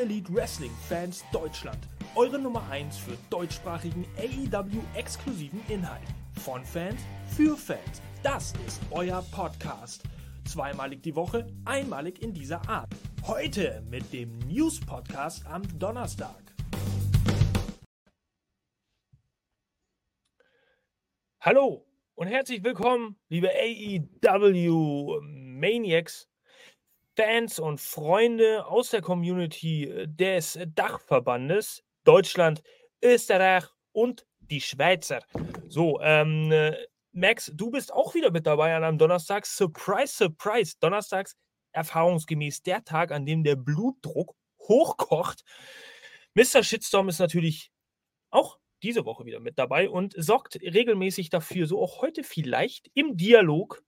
All Elite Wrestling Fans Deutschland. Eure Nummer 1 für deutschsprachigen AEW-exklusiven Inhalt. Von Fans für Fans. Das ist euer Podcast. Zweimalig die Woche, einmalig in dieser Art. Heute mit dem News-Podcast am Donnerstag. Hallo und herzlich willkommen, liebe AEW Maniacs Fans und Freunde aus der Community äh, des Dachverbandes Deutschland, Österreich und die Schweizer. So, ähm, äh, Max, du bist auch wieder mit dabei an einem Donnerstag. Surprise, surprise. Donnerstags erfahrungsgemäß der Tag, an dem der Blutdruck hochkocht. Mr. Shitstorm ist natürlich auch diese Woche wieder mit dabei und sorgt regelmäßig dafür, so auch heute vielleicht im Dialog,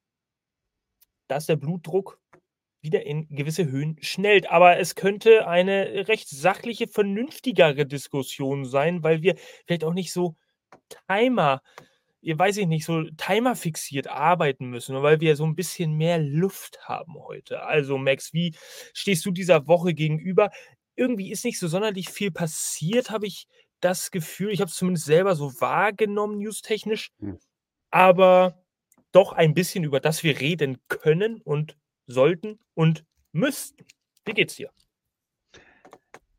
dass der Blutdruck wieder in gewisse Höhen schnellt. Aber es könnte eine recht sachliche, vernünftigere Diskussion sein, weil wir vielleicht auch nicht so Timer, weiß ich nicht, so Timer fixiert arbeiten müssen, weil wir so ein bisschen mehr Luft haben heute. Also Max, wie stehst du dieser Woche gegenüber? Irgendwie ist nicht so sonderlich viel passiert, habe ich das Gefühl. Ich habe es zumindest selber so wahrgenommen, newstechnisch. Hm. Aber doch ein bisschen, über das wir reden können und sollten und müssten. Wie geht's dir?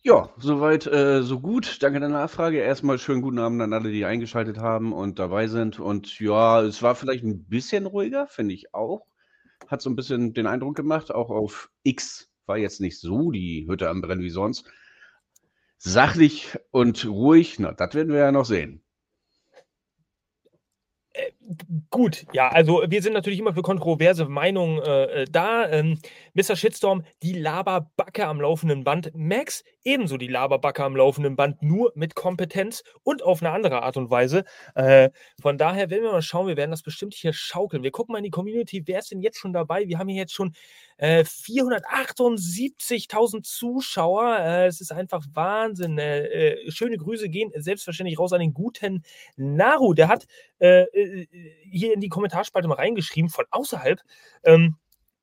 Ja, soweit, äh, so gut. Danke der Nachfrage. Erstmal schönen guten Abend an alle, die eingeschaltet haben und dabei sind. Und ja, es war vielleicht ein bisschen ruhiger, finde ich auch. Hat so ein bisschen den Eindruck gemacht, auch auf X war jetzt nicht so die Hütte am Brennen wie sonst. Sachlich und ruhig, na, das werden wir ja noch sehen. Gut, ja, also wir sind natürlich immer für kontroverse Meinungen äh, äh da. Ähm, Mr. Shitstorm, die Laberbacke am laufenden Band. Max, ebenso die Laberbacke am laufenden Band, nur mit Kompetenz und auf eine andere Art und Weise. Äh, von daher werden wir mal schauen, wir werden das bestimmt hier schaukeln. Wir gucken mal in die Community, wer ist denn jetzt schon dabei? Wir haben hier jetzt schon äh, 478.000 Zuschauer. Äh, es ist einfach Wahnsinn. Äh, schöne Grüße gehen selbstverständlich raus an den guten Naru. Der hat hier in die Kommentarspalte mal reingeschrieben von außerhalb. Ähm,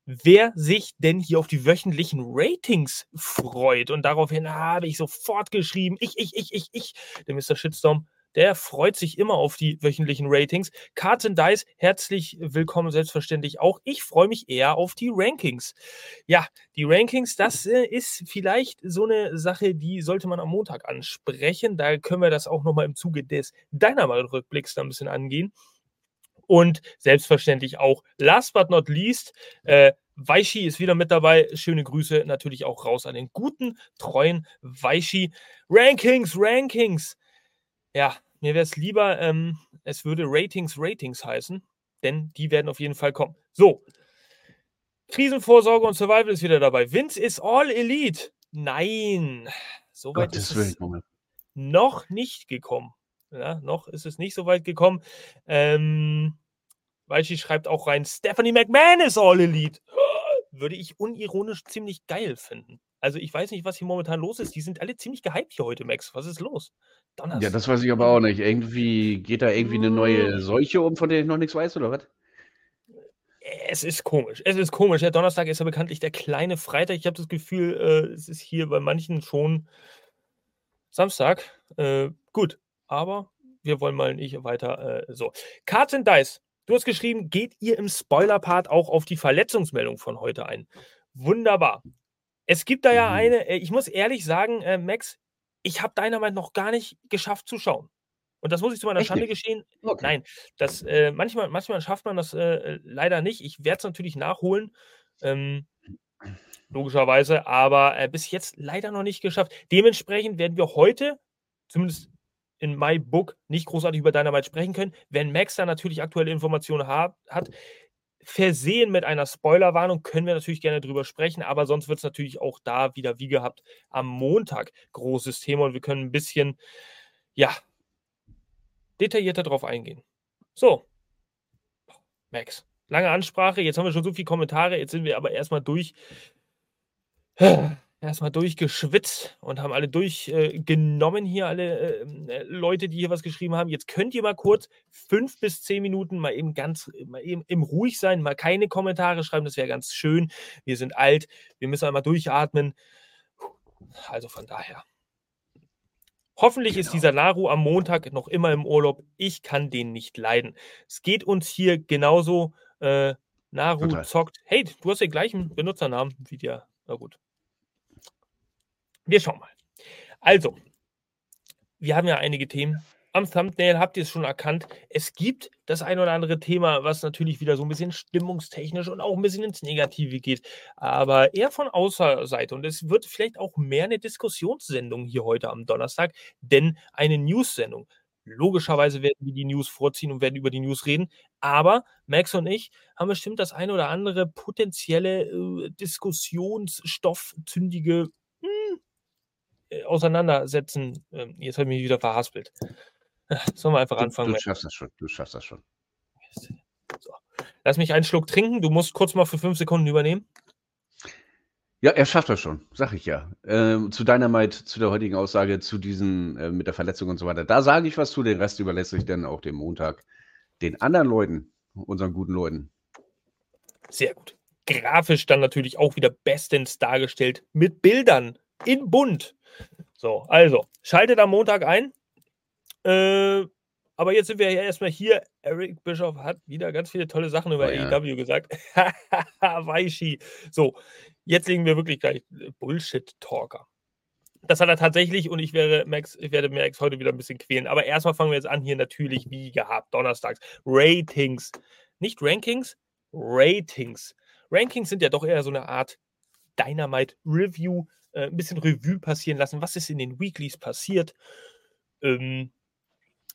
wer sich denn hier auf die wöchentlichen Ratings freut. Und daraufhin habe ich sofort geschrieben, ich, ich, ich, ich, ich, der Mr. Shitstorm, der freut sich immer auf die wöchentlichen Ratings. Cards and Dice, herzlich willkommen, selbstverständlich auch. Ich freue mich eher auf die Rankings. Ja, die Rankings, das äh, ist vielleicht so eine Sache, die sollte man am Montag ansprechen. Da können wir das auch nochmal im Zuge des Dynamite-Rückblicks ein bisschen angehen. Und selbstverständlich auch, last but not least, äh, Weishi ist wieder mit dabei. Schöne Grüße natürlich auch raus an den guten, treuen Weishi. Rankings, Rankings. Ja, mir wäre es lieber, ähm, es würde Ratings, Ratings heißen, denn die werden auf jeden Fall kommen. So. Krisenvorsorge und Survival ist wieder dabei. Vince ist All Elite. Nein, soweit ist es noch nicht gekommen. Ja, noch ist es nicht so weit gekommen. Ähm, Weichi schreibt auch rein, Stephanie McMahon ist All Elite. Würde ich unironisch ziemlich geil finden. Also ich weiß nicht, was hier momentan los ist. Die sind alle ziemlich gehypt hier heute, Max. Was ist los? Donnerstag. Ja, das weiß ich aber auch nicht. Irgendwie geht da irgendwie eine neue hm. Seuche um, von der ich noch nichts weiß, oder was? Es ist komisch. Es ist komisch. Der Donnerstag ist ja bekanntlich der kleine Freitag. Ich habe das Gefühl, äh, es ist hier bei manchen schon Samstag. Äh, gut, aber wir wollen mal nicht weiter äh, so. Cards and Dice Du hast geschrieben, geht ihr im Spoiler-Part auch auf die Verletzungsmeldung von heute ein? Wunderbar. Es gibt da ja mhm. eine, äh, ich muss ehrlich sagen, äh, Max, ich habe Dynamite noch gar nicht geschafft zu schauen. Und das muss ich zu meiner Echt Schande nicht? geschehen. Okay. Nein, das, äh, manchmal, manchmal schafft man das äh, leider nicht. Ich werde es natürlich nachholen. Ähm, logischerweise, aber äh, bis jetzt leider noch nicht geschafft. Dementsprechend werden wir heute, zumindest in My Book nicht großartig über Dynamite sprechen können. Wenn Max da natürlich aktuelle Informationen hat, hat versehen mit einer Spoilerwarnung, können wir natürlich gerne drüber sprechen, aber sonst wird es natürlich auch da wieder wie gehabt am Montag großes Thema und wir können ein bisschen, ja, detaillierter drauf eingehen. So, Max, lange Ansprache, jetzt haben wir schon so viele Kommentare, jetzt sind wir aber erstmal durch erstmal durchgeschwitzt und haben alle durchgenommen äh, hier, alle äh, äh, Leute, die hier was geschrieben haben. Jetzt könnt ihr mal kurz fünf bis zehn Minuten mal eben ganz mal eben im ruhig sein, mal keine Kommentare schreiben, das wäre ganz schön. Wir sind alt, wir müssen einmal durchatmen. Also von daher. Hoffentlich genau. ist dieser Naru am Montag noch immer im Urlaub. Ich kann den nicht leiden. Es geht uns hier genauso. Äh, Naru Total. zockt. Hey, du hast den gleichen Benutzernamen wie dir. Na gut. Wir schauen mal. Also, wir haben ja einige Themen. Am Thumbnail habt ihr es schon erkannt. Es gibt das ein oder andere Thema, was natürlich wieder so ein bisschen stimmungstechnisch und auch ein bisschen ins Negative geht, aber eher von Außerseite. Und es wird vielleicht auch mehr eine Diskussionssendung hier heute am Donnerstag, denn eine News-Sendung. Logischerweise werden wir die News vorziehen und werden über die News reden. Aber Max und ich haben bestimmt das ein oder andere potenzielle äh, Diskussionsstoffzündige auseinandersetzen. Ähm, jetzt habe ich mich wieder verhaspelt. Sollen wir einfach anfangen? Du schaffst das schon. Du schaffst das schon. So. Lass mich einen Schluck trinken. Du musst kurz mal für fünf Sekunden übernehmen. Ja, er schafft das schon, sag ich ja. Ähm, zu Dynamite, zu der heutigen Aussage, zu diesen äh, mit der Verletzung und so weiter. Da sage ich was zu, den Rest überlässt ich dann auch dem Montag den anderen Leuten, unseren guten Leuten. Sehr gut. Grafisch dann natürlich auch wieder bestens dargestellt mit Bildern in bunt. So, also, schaltet am Montag ein. Äh, aber jetzt sind wir ja erstmal hier. Eric Bischoff hat wieder ganz viele tolle Sachen über oh, ja. AEW gesagt. Weishi. So, jetzt legen wir wirklich gleich äh, Bullshit-Talker. Das hat er tatsächlich und ich werde Max, ich werde Max heute wieder ein bisschen quälen. Aber erstmal fangen wir jetzt an hier natürlich wie gehabt, donnerstags. Ratings. Nicht Rankings, Ratings. Rankings sind ja doch eher so eine Art Dynamite Review äh, ein bisschen Revue passieren lassen, was ist in den Weeklies passiert. Ähm,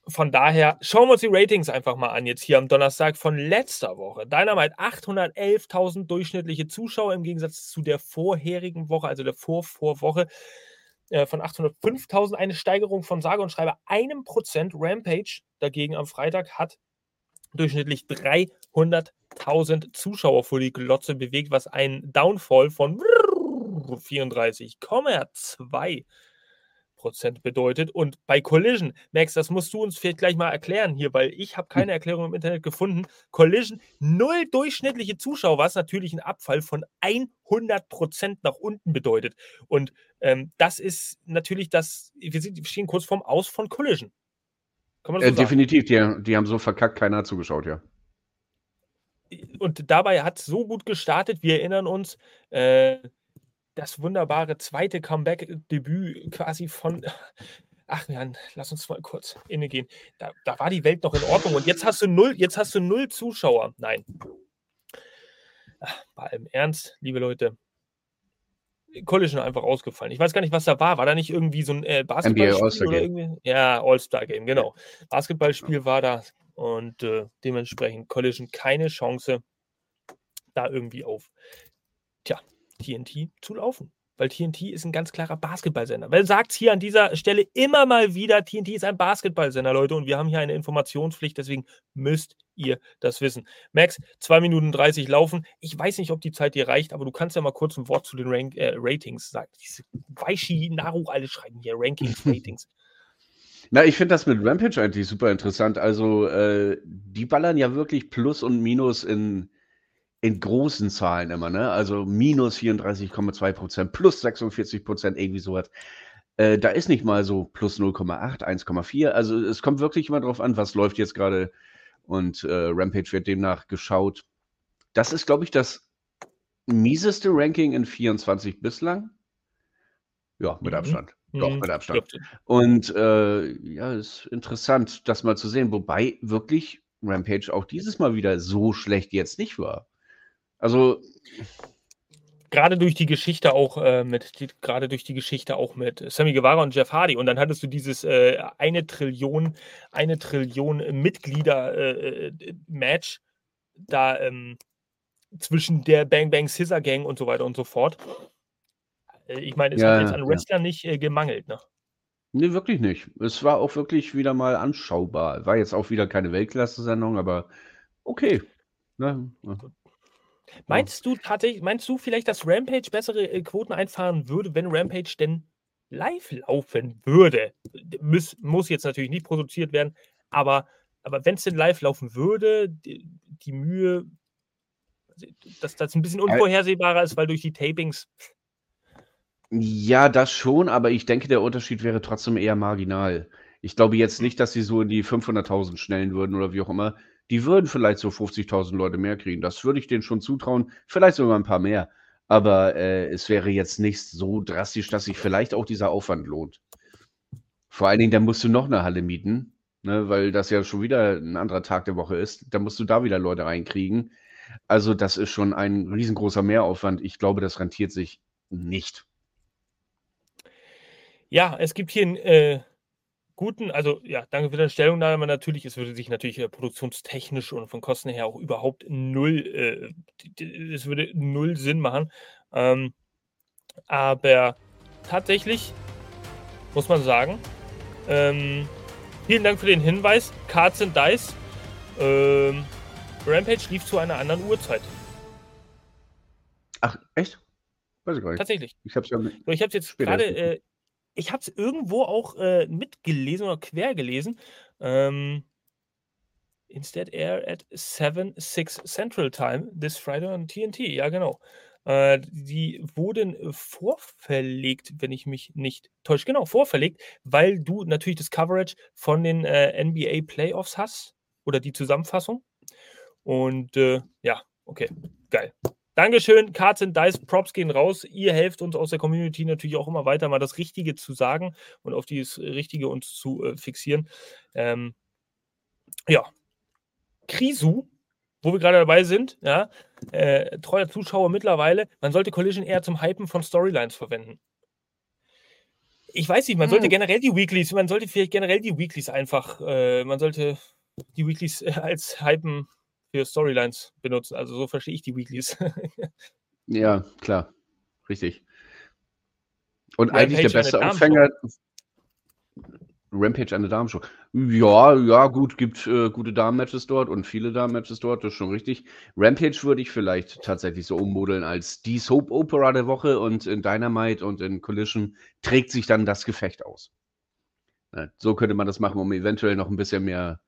von daher schauen wir uns die Ratings einfach mal an, jetzt hier am Donnerstag von letzter Woche. Dynamite 811.000 durchschnittliche Zuschauer im Gegensatz zu der vorherigen Woche, also der Vorvorwoche äh, von 805.000. Eine Steigerung von sage und schreibe einem Prozent. Rampage dagegen am Freitag hat durchschnittlich 300.000 Zuschauer vor die Glotze bewegt, was ein Downfall von 34,2 Prozent bedeutet. Und bei Collision, Max, das musst du uns vielleicht gleich mal erklären hier, weil ich habe keine Erklärung im Internet gefunden. Collision, null durchschnittliche Zuschauer, was natürlich ein Abfall von 100 Prozent nach unten bedeutet. Und ähm, das ist natürlich das, wir, sind, wir stehen kurz vorm Aus von Collision. So äh, definitiv, die, die haben so verkackt, keiner hat zugeschaut, ja und dabei hat es so gut gestartet. Wir erinnern uns, äh, das wunderbare zweite Comeback-Debüt quasi von. Ach Jan, lass uns mal kurz innegehen. Da, da war die Welt noch in Ordnung und jetzt hast du null, jetzt hast du null Zuschauer. Nein. Ach, bei allem Ernst, liebe Leute. Collision einfach ausgefallen. Ich weiß gar nicht, was da war. War da nicht irgendwie so ein äh, Basketballspiel oder irgendwie? Ja, All-Star-Game, genau. Basketballspiel war da und äh, dementsprechend Collision keine Chance, da irgendwie auf tja, TNT zu laufen. Weil TNT ist ein ganz klarer Basketballsender. Weil sagt es hier an dieser Stelle immer mal wieder, TNT ist ein Basketballsender, Leute, und wir haben hier eine Informationspflicht, deswegen müsst ihr das wissen. Max, 2 Minuten 30 laufen. Ich weiß nicht, ob die Zeit dir reicht, aber du kannst ja mal kurz ein Wort zu den Rank äh, Ratings sagen. Diese Weishi, Naru, alle schreiben hier Rankings, Ratings. Na, ich finde das mit Rampage eigentlich super interessant. Also, äh, die ballern ja wirklich Plus und Minus in, in großen Zahlen immer, ne? Also minus 34,2 Prozent, plus 46 Prozent, irgendwie sowas. Äh, da ist nicht mal so plus 0,8, 1,4. Also es kommt wirklich immer darauf an, was läuft jetzt gerade. Und äh, Rampage wird demnach geschaut. Das ist, glaube ich, das mieseste Ranking in 24 bislang. Ja, mit mhm. Abstand. Doch, mhm. mit Abstand. Und äh, ja, ist interessant, das mal zu sehen. Wobei wirklich Rampage auch dieses Mal wieder so schlecht jetzt nicht war. Also. Gerade durch die Geschichte auch äh, mit, die, gerade durch die Geschichte auch mit Sammy Guevara und Jeff Hardy. Und dann hattest du dieses äh, eine Trillion, eine Trillion Mitglieder-Match äh, äh da ähm, zwischen der Bang Bang Scissor Gang und so weiter und so fort. Äh, ich meine, es ja, hat jetzt an Wrestlern ja. nicht äh, gemangelt, ne? Nee, wirklich nicht. Es war auch wirklich wieder mal anschaubar. War jetzt auch wieder keine Weltklasse-Sendung, aber okay. Ne? Meinst du tatsächlich, meinst du vielleicht, dass Rampage bessere äh, Quoten einfahren würde, wenn Rampage denn live laufen würde? Muss, muss jetzt natürlich nicht produziert werden, aber, aber wenn es denn live laufen würde, die, die Mühe, dass das ein bisschen unvorhersehbarer ist, weil durch die Tapings Ja, das schon, aber ich denke, der Unterschied wäre trotzdem eher marginal. Ich glaube jetzt nicht, dass sie so in die 500.000 schnellen würden oder wie auch immer. Die würden vielleicht so 50.000 Leute mehr kriegen. Das würde ich denen schon zutrauen. Vielleicht sogar ein paar mehr. Aber äh, es wäre jetzt nicht so drastisch, dass sich vielleicht auch dieser Aufwand lohnt. Vor allen Dingen, dann musst du noch eine Halle mieten, ne, weil das ja schon wieder ein anderer Tag der Woche ist. Dann musst du da wieder Leute reinkriegen. Also das ist schon ein riesengroßer Mehraufwand. Ich glaube, das rentiert sich nicht. Ja, es gibt hier einen äh, guten, also ja, danke für deine Stellungnahme. Natürlich, es würde sich natürlich äh, produktionstechnisch und von Kosten her auch überhaupt null, äh, es würde null Sinn machen. Ähm, aber tatsächlich muss man sagen, ähm, vielen Dank für den Hinweis. Cards and Dice. Ähm, Rampage lief zu einer anderen Uhrzeit. Ach, echt? Weiß ich gar nicht. Tatsächlich. Ich habe es ja ich habe jetzt gerade, äh, ich habe es irgendwo auch äh, mitgelesen oder quer gelesen. Ähm, instead air at 7, 6 Central Time this Friday on TNT. Ja, genau. Äh, die wurden vorverlegt, wenn ich mich nicht täusche. Genau, vorverlegt, weil du natürlich das Coverage von den äh, NBA Playoffs hast oder die Zusammenfassung. Und äh, ja, okay, geil. Dankeschön, Cards and Dice, Props gehen raus. Ihr helft uns aus der Community natürlich auch immer weiter, mal das Richtige zu sagen und auf dieses Richtige uns zu äh, fixieren. Ähm, ja, Krisu, wo wir gerade dabei sind, ja, äh, treuer Zuschauer mittlerweile, man sollte Collision eher zum Hypen von Storylines verwenden. Ich weiß nicht, man sollte hm. generell die Weeklies, man sollte vielleicht generell die Weeklies einfach, äh, man sollte die Weeklies als Hypen für Storylines benutzen. Also so verstehe ich die Weeklies. ja, klar. Richtig. Und Rampage eigentlich der beste Aufhänger. Rampage eine Damenshow. Ja, ja, gut, gibt äh, gute Damen-Matches dort und viele Damen-Matches dort, das ist schon richtig. Rampage würde ich vielleicht tatsächlich so ummodeln als die Soap-Opera der Woche und in Dynamite und in Collision trägt sich dann das Gefecht aus. So könnte man das machen, um eventuell noch ein bisschen mehr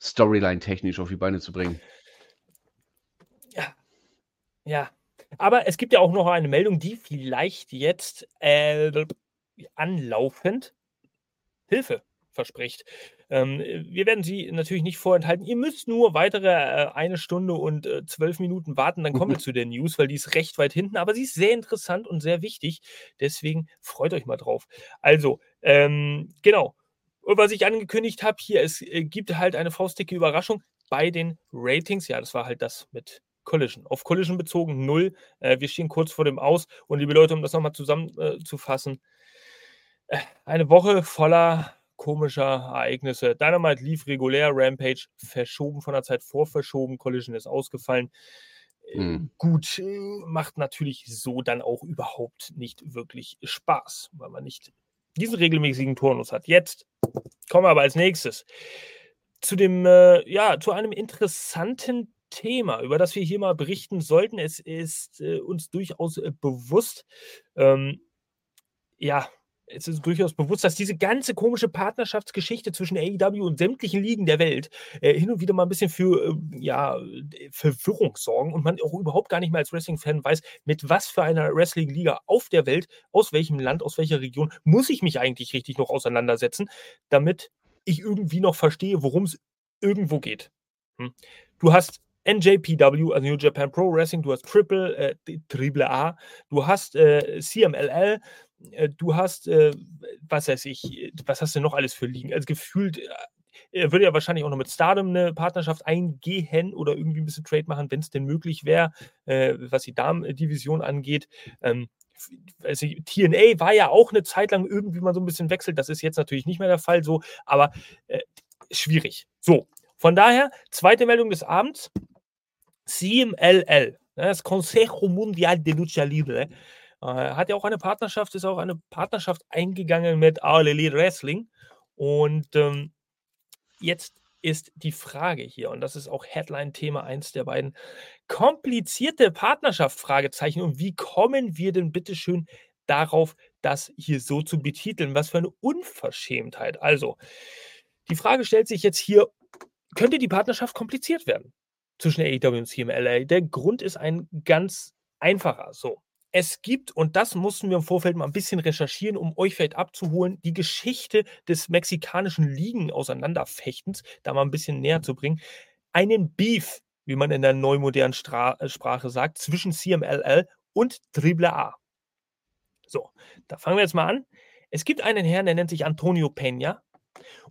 Storyline-technisch auf die Beine zu bringen. Ja. Ja. Aber es gibt ja auch noch eine Meldung, die vielleicht jetzt äh, anlaufend Hilfe verspricht. Ähm, wir werden sie natürlich nicht vorenthalten. Ihr müsst nur weitere äh, eine Stunde und äh, zwölf Minuten warten, dann kommen wir zu der News, weil die ist recht weit hinten, aber sie ist sehr interessant und sehr wichtig. Deswegen freut euch mal drauf. Also, ähm, genau. Und was ich angekündigt habe hier, es äh, gibt halt eine faustdicke Überraschung bei den Ratings. Ja, das war halt das mit Collision. Auf Collision bezogen null. Äh, wir stehen kurz vor dem Aus. Und liebe Leute, um das nochmal zusammenzufassen, äh, eine Woche voller komischer Ereignisse. Dynamite lief regulär, Rampage verschoben von der Zeit vor verschoben, Collision ist ausgefallen. Mhm. Gut, macht natürlich so dann auch überhaupt nicht wirklich Spaß, weil man nicht diesen regelmäßigen Turnus hat. Jetzt kommen wir aber als nächstes zu dem, äh, ja, zu einem interessanten Thema, über das wir hier mal berichten sollten. Es ist äh, uns durchaus äh, bewusst, ähm, ja, es ist durchaus bewusst, dass diese ganze komische Partnerschaftsgeschichte zwischen AEW und sämtlichen Ligen der Welt äh, hin und wieder mal ein bisschen für äh, ja, Verwirrung sorgen und man auch überhaupt gar nicht mehr als Wrestling-Fan weiß, mit was für einer Wrestling-Liga auf der Welt, aus welchem Land, aus welcher Region muss ich mich eigentlich richtig noch auseinandersetzen, damit ich irgendwie noch verstehe, worum es irgendwo geht. Hm. Du hast NJPW, also New Japan Pro Wrestling, du hast Triple, äh, Triple A, du hast äh, CMLL, du hast, äh, was weiß ich, was hast du noch alles für Ligen? Also gefühlt, äh, er würde ja wahrscheinlich auch noch mit Stardom eine Partnerschaft eingehen oder irgendwie ein bisschen Trade machen, wenn es denn möglich wäre, äh, was die Damen-Division angeht. Ähm, also TNA war ja auch eine Zeit lang irgendwie mal so ein bisschen wechselt. Das ist jetzt natürlich nicht mehr der Fall so, aber äh, schwierig. So, von daher, zweite Meldung des Abends: CMLL, ne, das Consejo Mundial de Lucha Libre äh, hat ja auch eine Partnerschaft, ist auch eine Partnerschaft eingegangen mit All Elite Wrestling. Und ähm, jetzt ist die Frage hier, und das ist auch Headline-Thema 1 der beiden, komplizierte Partnerschaft, Fragezeichen. Und wie kommen wir denn bitte schön darauf, das hier so zu betiteln? Was für eine Unverschämtheit. Also, die Frage stellt sich jetzt hier, könnte die Partnerschaft kompliziert werden zwischen AEW und CMLA? Der Grund ist ein ganz einfacher. So, Es gibt, und das mussten wir im Vorfeld mal ein bisschen recherchieren, um euch vielleicht abzuholen, die Geschichte des mexikanischen Ligen-Auseinanderfechtens, da mal ein bisschen näher zu bringen, einen Beef, wie man in der neumodernen Stra äh, Sprache sagt, zwischen CMLL und AAA. So, da fangen wir jetzt mal an. Es gibt einen Herrn, der nennt sich Antonio Peña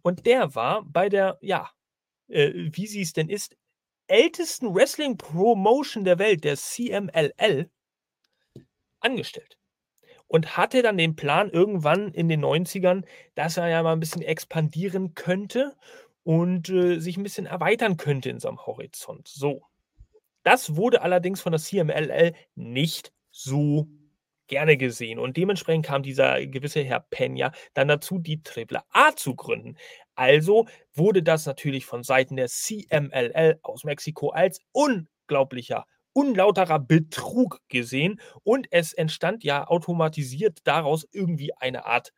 und der war bei der, ja, äh, wie sie es denn ist, ältesten Wrestling-Promotion der Welt, der CMLL, angestellt. Und hatte dann den Plan irgendwann in den 90ern, dass er ja mal ein bisschen expandieren könnte und äh, sich ein bisschen erweitern könnte in seinem Horizont. So. Das wurde allerdings von der CMLL nicht so gerne gesehen. Und dementsprechend kam dieser gewisse Herr Peña dann dazu, die Triple A zu gründen. Also wurde das natürlich von Seiten der CMLL aus Mexiko als unglaublicher, unlauterer Betrug gesehen. Und es entstand ja automatisiert daraus irgendwie eine Art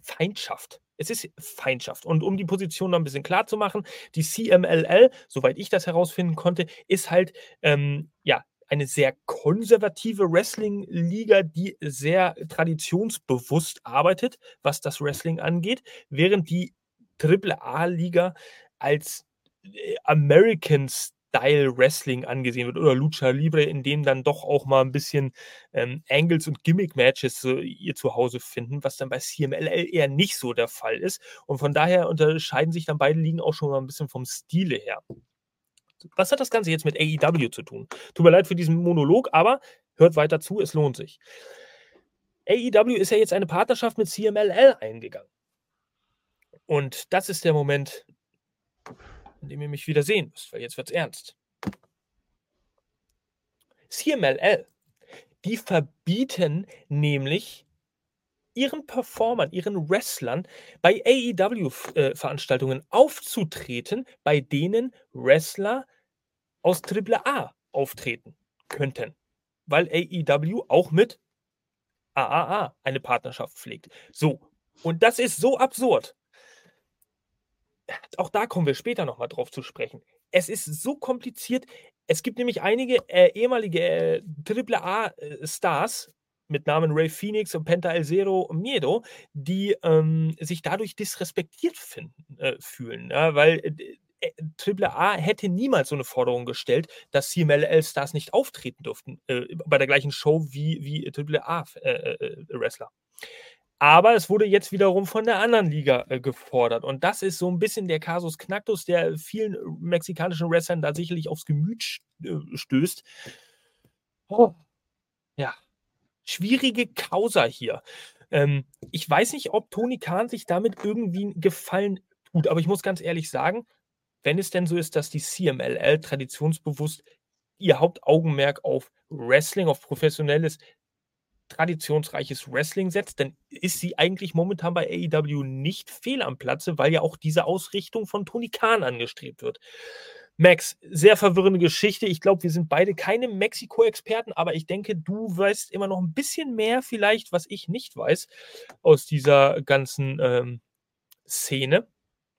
Feindschaft. Es ist Feindschaft. Und um die Position noch ein bisschen klar zu machen, die CMLL, soweit ich das herausfinden konnte, ist halt ähm, ja eine sehr konservative Wrestling-Liga, die sehr traditionsbewusst arbeitet, was das Wrestling angeht, während die AAA-Liga als äh, American Style Wrestling angesehen wird oder Lucha Libre, in dem dann doch auch mal ein bisschen ähm, Angles und Gimmick-Matches äh, ihr Zuhause finden, was dann bei CMLL eher nicht so der Fall ist. Und von daher unterscheiden sich dann beide Ligen auch schon mal ein bisschen vom Stile her. Was hat das Ganze jetzt mit AEW zu tun? Tut mir leid für diesen Monolog, aber hört weiter zu, es lohnt sich. AEW ist ja jetzt eine Partnerschaft mit CMLL eingegangen. Und das ist der Moment, in dem ihr mich wieder sehen müsst, weil jetzt wird es ernst. CMLL, die verbieten nämlich ihren Performern, ihren Wrestlern bei AEW-Veranstaltungen äh, aufzutreten, bei denen Wrestler aus AAA auftreten könnten. Weil AEW auch mit AAA eine Partnerschaft pflegt. So, und das ist so absurd. Auch da kommen wir später nochmal drauf zu sprechen. Es ist so kompliziert. Es gibt nämlich einige äh, ehemalige äh, AAA-Stars, mit Namen Ray Phoenix und Penta El Zero Miedo, die ähm, sich dadurch disrespektiert finden, äh, fühlen. Ja, weil äh, äh AAA hätte niemals so eine Forderung gestellt, dass CMLL-Stars nicht auftreten durften äh, bei der gleichen Show wie, wie AAA-Wrestler. Äh, aber es wurde jetzt wiederum von der anderen Liga äh, gefordert. Und das ist so ein bisschen der Kasus Knacktus, der vielen mexikanischen Wrestlern da sicherlich aufs Gemüt stößt. Oh. Ja, schwierige Causa hier. Ähm, ich weiß nicht, ob Toni Kahn sich damit irgendwie einen Gefallen tut, aber ich muss ganz ehrlich sagen, wenn es denn so ist, dass die CMLL traditionsbewusst ihr Hauptaugenmerk auf Wrestling, auf professionelles, traditionsreiches Wrestling setzt, dann ist sie eigentlich momentan bei AEW nicht fehl am Platze, weil ja auch diese Ausrichtung von Toni Kahn angestrebt wird. Max, sehr verwirrende Geschichte. Ich glaube, wir sind beide keine Mexiko-Experten, aber ich denke, du weißt immer noch ein bisschen mehr vielleicht, was ich nicht weiß aus dieser ganzen ähm, Szene.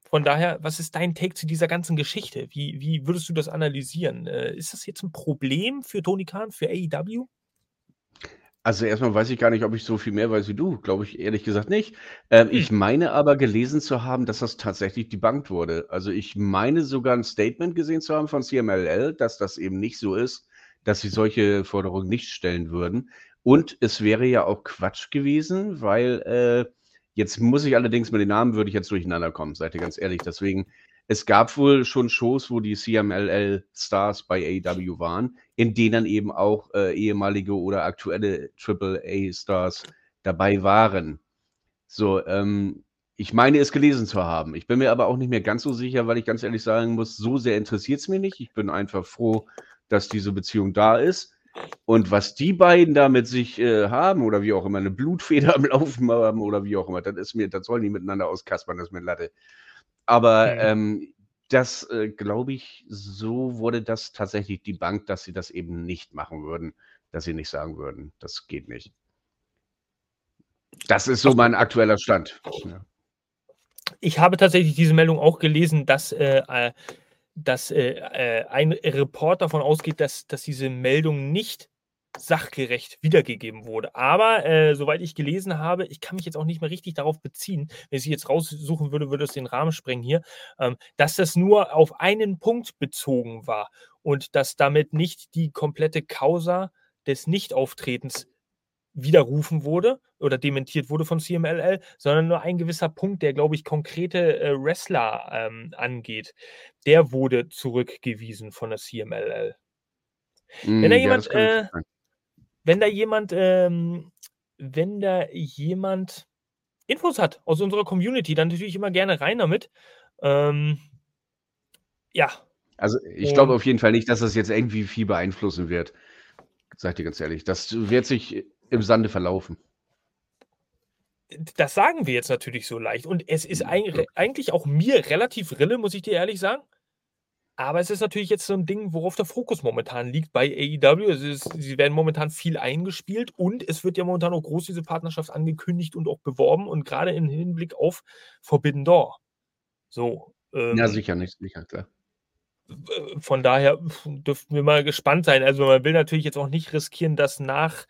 Von daher, was ist dein Take zu dieser ganzen Geschichte? Wie, wie würdest du das analysieren? Äh, ist das jetzt ein Problem für Tony Khan, für AEW? Also erstmal weiß ich gar nicht, ob ich so viel mehr weiß wie du. Glaube ich ehrlich gesagt nicht. Ähm, hm. Ich meine aber gelesen zu haben, dass das tatsächlich debunked wurde. Also ich meine sogar ein Statement gesehen zu haben von CMLL, dass das eben nicht so ist, dass sie solche Forderungen nicht stellen würden. Und es wäre ja auch Quatsch gewesen, weil äh, jetzt muss ich allerdings mit den Namen würde ich jetzt durcheinander kommen, seid ihr ganz ehrlich. Deswegen es gab wohl schon Shows, wo die CMLL-Stars bei AEW waren, in denen eben auch äh, ehemalige oder aktuelle AAA-Stars dabei waren. So, ähm, ich meine es gelesen zu haben. Ich bin mir aber auch nicht mehr ganz so sicher, weil ich ganz ehrlich sagen muss, so sehr interessiert es mich nicht. Ich bin einfach froh, dass diese Beziehung da ist. Und was die beiden da mit sich äh, haben oder wie auch immer, eine Blutfeder am Laufen haben oder wie auch immer, das ist mir, das sollen die miteinander auskaspern, das ist mir Latte. Aber mhm. ähm, das, äh, glaube ich, so wurde das tatsächlich die Bank, dass sie das eben nicht machen würden, dass sie nicht sagen würden, das geht nicht. Das ist so mein aktueller Stand. Ja. Ich habe tatsächlich diese Meldung auch gelesen, dass, äh, äh dass äh, äh, ein Report davon ausgeht, dass, dass diese Meldung nicht sachgerecht wiedergegeben wurde. Aber äh, soweit ich gelesen habe, ich kann mich jetzt auch nicht mehr richtig darauf beziehen, wenn ich jetzt raussuchen würde, würde es den Rahmen sprengen hier, ähm, dass das nur auf einen Punkt bezogen war und dass damit nicht die komplette Causa des Nichtauftretens widerrufen wurde oder dementiert wurde von CMLL, sondern nur ein gewisser Punkt, der, glaube ich, konkrete äh, Wrestler ähm, angeht, der wurde zurückgewiesen von der CMLL. Wenn da jemand, ja, äh, wenn da jemand, ähm, wenn da jemand Infos hat aus unserer Community, dann natürlich immer gerne rein damit. Ähm, ja. Also ich glaube auf jeden Fall nicht, dass das jetzt irgendwie viel beeinflussen wird. Sag ich dir ganz ehrlich. Das wird sich im Sande verlaufen. Das sagen wir jetzt natürlich so leicht. Und es ist eigentlich auch mir relativ rille, muss ich dir ehrlich sagen. Aber es ist natürlich jetzt so ein Ding, worauf der Fokus momentan liegt bei AEW. Es ist, sie werden momentan viel eingespielt und es wird ja momentan auch groß diese Partnerschaft angekündigt und auch beworben und gerade im Hinblick auf Forbidden Door. So. Ähm, ja, sicher nicht, sicher, klar. Von daher dürften wir mal gespannt sein. Also man will natürlich jetzt auch nicht riskieren, dass nach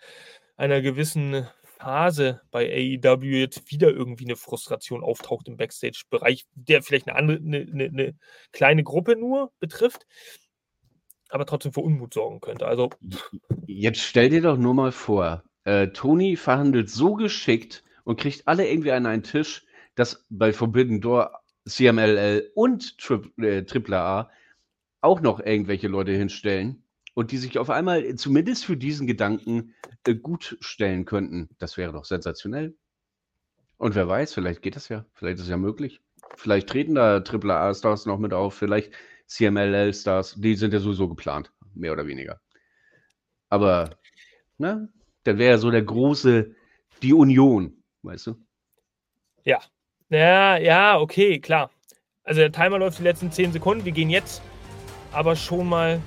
einer gewissen Phase bei AEW jetzt wieder irgendwie eine Frustration auftaucht im Backstage-Bereich, der vielleicht eine, andere, eine, eine, eine, kleine Gruppe nur betrifft, aber trotzdem für Unmut sorgen könnte. Also jetzt stell dir doch nur mal vor, äh, Tony verhandelt so geschickt und kriegt alle irgendwie an einen Tisch, dass bei Forbidden Door CMLL und Tri äh, AAA auch noch irgendwelche Leute hinstellen und die sich auf einmal zumindest für diesen Gedanken äh, gut stellen könnten. Das wäre doch sensationell. Und wer weiß, vielleicht geht das ja. Vielleicht ist es ja möglich. Vielleicht treten da AAA-Stars noch mit auf, vielleicht CMLL-Stars. Die sind ja sowieso geplant, mehr oder weniger. Aber, ne, dann wäre so der große, die Union, weißt du? Ja. Ja, ja, okay, klar. Also der Timer läuft die letzten 10 Sekunden. Wir gehen jetzt aber schon mal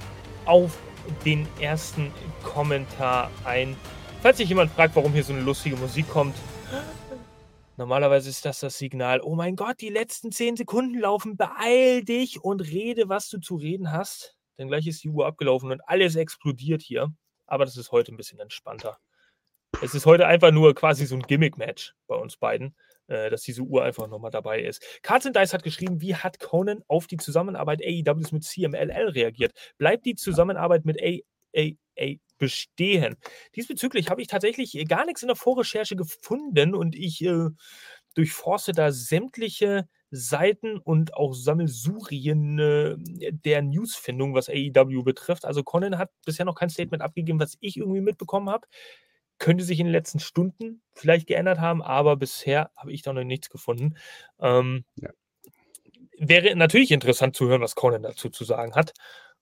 auf den ersten Kommentar ein. Falls sich jemand fragt, warum hier so eine lustige Musik kommt, normalerweise ist das das Signal, oh mein Gott, die letzten 10 Sekunden laufen, beeil dich und rede, was du zu reden hast. Denn gleich ist die Uhr abgelaufen und alles explodiert hier. Aber das ist heute ein bisschen entspannter. Es ist heute einfach nur quasi so ein Gimmick-Match bei uns beiden. Äh, dass diese Uhr einfach nochmal dabei ist. Carlson Dice hat geschrieben, wie hat Conan auf die Zusammenarbeit AEWs mit CMLL reagiert? Bleibt die Zusammenarbeit mit AAA bestehen? Diesbezüglich habe ich tatsächlich gar nichts in der Vorrecherche gefunden und ich äh, durchforste da sämtliche Seiten und auch Sammelsurien äh, der Newsfindung, was AEW betrifft. Also Conan hat bisher noch kein Statement abgegeben, was ich irgendwie mitbekommen habe. Könnte sich in den letzten Stunden vielleicht geändert haben, aber bisher habe ich da noch nichts gefunden. Ähm, ja. Wäre natürlich interessant zu hören, was Conan dazu zu sagen hat.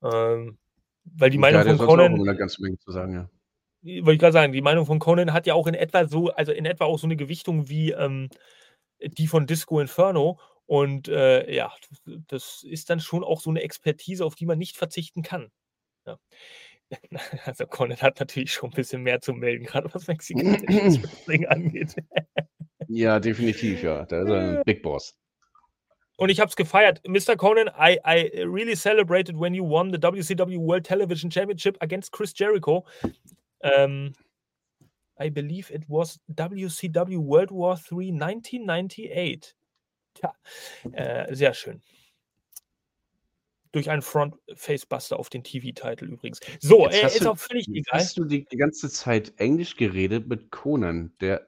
Ähm, weil die Meinung ja, von Conan. Auch eine ganze Menge zu sagen, ja. Wollte ich gerade sagen, die Meinung von Conan hat ja auch in etwa so, also in etwa auch so eine Gewichtung wie ähm, die von Disco Inferno. Und äh, ja, das ist dann schon auch so eine Expertise, auf die man nicht verzichten kann. Ja. Also Conan hat natürlich schon ein bisschen mehr zu melden, gerade was mexikanisches Wrestling angeht. ja, definitiv, ja. Da ist er ein Big Boss. Und ich habe es gefeiert. Mr. Conan, I, I really celebrated when you won the WCW World Television Championship against Chris Jericho. Um, I believe it was WCW World War III 1998. Tja, äh, sehr schön durch einen Front-Face-Buster auf den TV-Titel übrigens. So, er ist du, auch völlig egal. Hast du die, die, ganze Zeit Englisch geredet mit Conan, der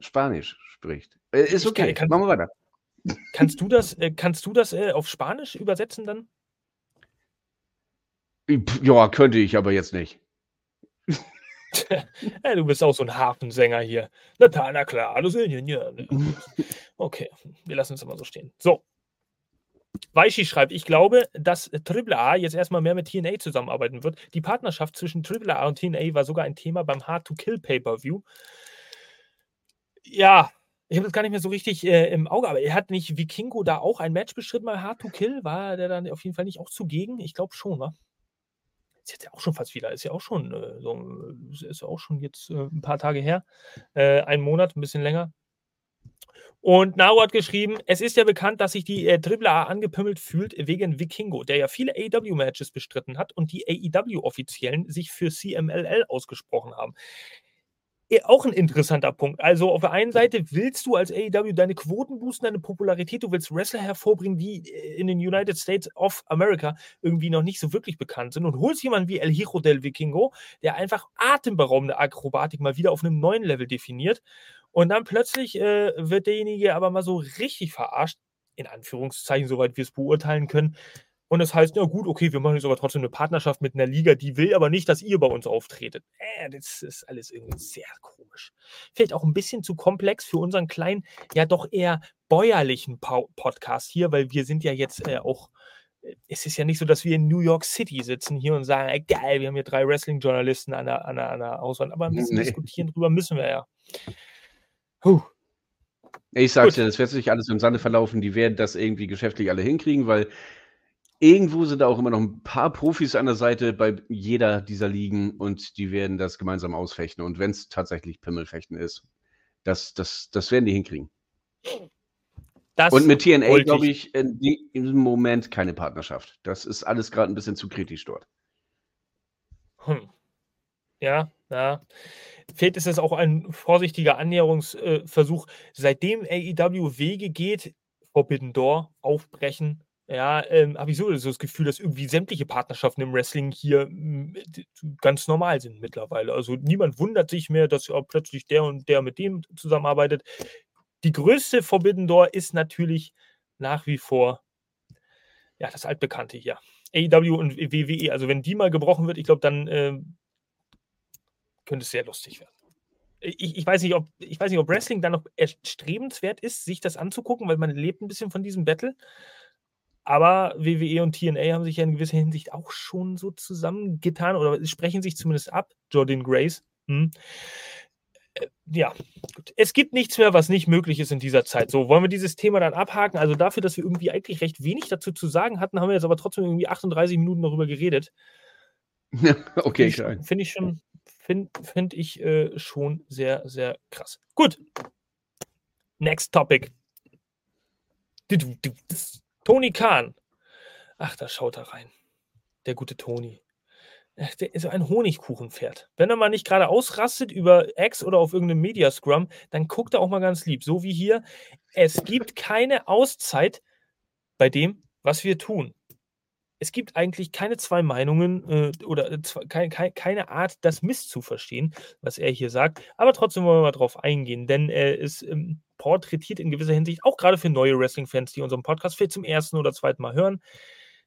Spanisch spricht? Äh, ist okay, kann, kann, machen wir weiter. Kannst du das, äh, kannst du das äh, auf Spanisch übersetzen dann? Ja, könnte ich, aber jetzt nicht. ja, du bist auch so ein Hafensänger hier. Na, na klar, das ist ja. Okay, wir lassen es immer so stehen. So, Weishi schreibt, ich glaube, dass AAA jetzt erstmal mehr mit TNA zusammenarbeiten wird. Die Partnerschaft zwischen AAA und TNA war sogar ein Thema beim Hard to Kill Pay-Per-View. Ja, ich habe das gar nicht mehr so richtig äh, im Auge, aber er hat nicht Vikingo da auch ein Match bestritten bei Hard to Kill? War der dann auf jeden Fall nicht auch zugegen? Ich glaube schon, ne? Ist jetzt ja auch schon fast wieder, ist ja auch schon, äh, so, ist auch schon jetzt äh, ein paar Tage her. Äh, ein Monat, ein bisschen länger. Und Naro hat geschrieben, es ist ja bekannt, dass sich die äh, AAA angepimmelt fühlt wegen Vikingo, der ja viele AEW-Matches bestritten hat und die AEW-Offiziellen sich für CMLL ausgesprochen haben. Eh, auch ein interessanter Punkt. Also auf der einen Seite willst du als AEW deine Quoten boosten, deine Popularität, du willst Wrestler hervorbringen, die äh, in den United States of America irgendwie noch nicht so wirklich bekannt sind und holst jemanden wie El Hijo del Vikingo, der einfach atemberaubende Akrobatik mal wieder auf einem neuen Level definiert und dann plötzlich äh, wird derjenige aber mal so richtig verarscht, in Anführungszeichen, soweit wir es beurteilen können, und das heißt, ja gut, okay, wir machen jetzt aber trotzdem eine Partnerschaft mit einer Liga, die will aber nicht, dass ihr bei uns auftretet. Äh, das ist alles irgendwie sehr komisch. Vielleicht auch ein bisschen zu komplex für unseren kleinen, ja doch eher bäuerlichen po Podcast hier, weil wir sind ja jetzt äh, auch, äh, es ist ja nicht so, dass wir in New York City sitzen hier und sagen, ey, geil, wir haben hier drei Wrestling-Journalisten an der, an, der, an der Auswahl. Aber ein bisschen nee. diskutieren drüber müssen wir ja. Puh. Ich sag's dir, das wird sich alles im Sande verlaufen. Die werden das irgendwie geschäftlich alle hinkriegen, weil Irgendwo sind da auch immer noch ein paar Profis an der Seite bei jeder dieser Ligen und die werden das gemeinsam ausfechten. Und wenn es tatsächlich Pimmelfechten ist, das, das, das werden die hinkriegen. Das und mit TNA glaube ich in diesem Moment keine Partnerschaft. Das ist alles gerade ein bisschen zu kritisch dort. Hm. Ja, ja. Fehlt es auch ein vorsichtiger Annäherungsversuch. Seitdem AEW Wege geht, Forbidden Door aufbrechen, ja, ähm, habe ich so das Gefühl, dass irgendwie sämtliche Partnerschaften im Wrestling hier ganz normal sind mittlerweile. Also niemand wundert sich mehr, dass plötzlich der und der mit dem zusammenarbeitet. Die größte Forbidden Door ist natürlich nach wie vor ja, das altbekannte hier. AEW und WWE. Also wenn die mal gebrochen wird, ich glaube, dann äh, könnte es sehr lustig werden. Ich, ich, weiß nicht, ob, ich weiß nicht, ob Wrestling dann noch erstrebenswert ist, sich das anzugucken, weil man lebt ein bisschen von diesem Battle. Aber WWE und TNA haben sich ja in gewisser Hinsicht auch schon so zusammengetan oder sprechen sich zumindest ab. Jordan Grace. Hm. Äh, ja, gut. Es gibt nichts mehr, was nicht möglich ist in dieser Zeit. So, wollen wir dieses Thema dann abhaken? Also dafür, dass wir irgendwie eigentlich recht wenig dazu zu sagen hatten, haben wir jetzt aber trotzdem irgendwie 38 Minuten darüber geredet. okay, Finde ich, find ich schon, finde find ich äh, schon sehr, sehr krass. Gut. Next topic. Tony Kahn. Ach, da schaut er rein. Der gute Toni. Der ist so ein Honigkuchenpferd. Wenn er mal nicht gerade ausrastet über X oder auf irgendeinem Mediascrum, dann guckt er auch mal ganz lieb. So wie hier. Es gibt keine Auszeit bei dem, was wir tun. Es gibt eigentlich keine zwei Meinungen äh, oder äh, keine, keine Art, das misszuverstehen, was er hier sagt. Aber trotzdem wollen wir mal drauf eingehen, denn er ist ähm, porträtiert in gewisser Hinsicht, auch gerade für neue Wrestling-Fans, die unseren Podcast vielleicht zum ersten oder zweiten Mal hören,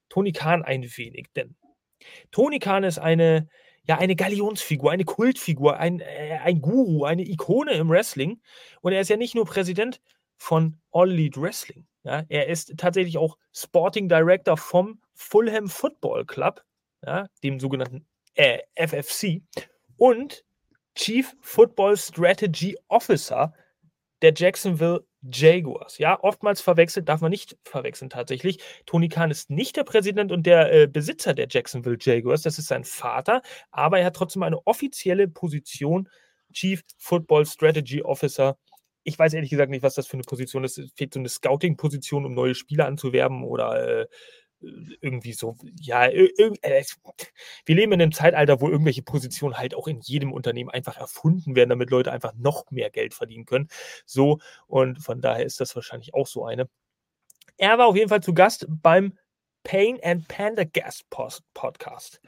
Tony Khan ein wenig. Denn Tony Khan ist eine, ja, eine Galionsfigur, eine Kultfigur, ein, äh, ein Guru, eine Ikone im Wrestling. Und er ist ja nicht nur Präsident von All Elite Wrestling. Ja, er ist tatsächlich auch Sporting Director vom Fulham Football Club, ja, dem sogenannten äh, FFC, und Chief Football Strategy Officer der Jacksonville Jaguars. Ja, oftmals verwechselt, darf man nicht verwechseln tatsächlich. Tony Khan ist nicht der Präsident und der äh, Besitzer der Jacksonville Jaguars, das ist sein Vater, aber er hat trotzdem eine offizielle Position, Chief Football Strategy Officer. Ich weiß ehrlich gesagt nicht, was das für eine Position ist. Es fehlt so eine Scouting-Position, um neue Spieler anzuwerben oder äh, irgendwie so, ja, äh, wir leben in einem Zeitalter, wo irgendwelche Positionen halt auch in jedem Unternehmen einfach erfunden werden, damit Leute einfach noch mehr Geld verdienen können. So, und von daher ist das wahrscheinlich auch so eine. Er war auf jeden Fall zu Gast beim Pain and Panda Guest Podcast.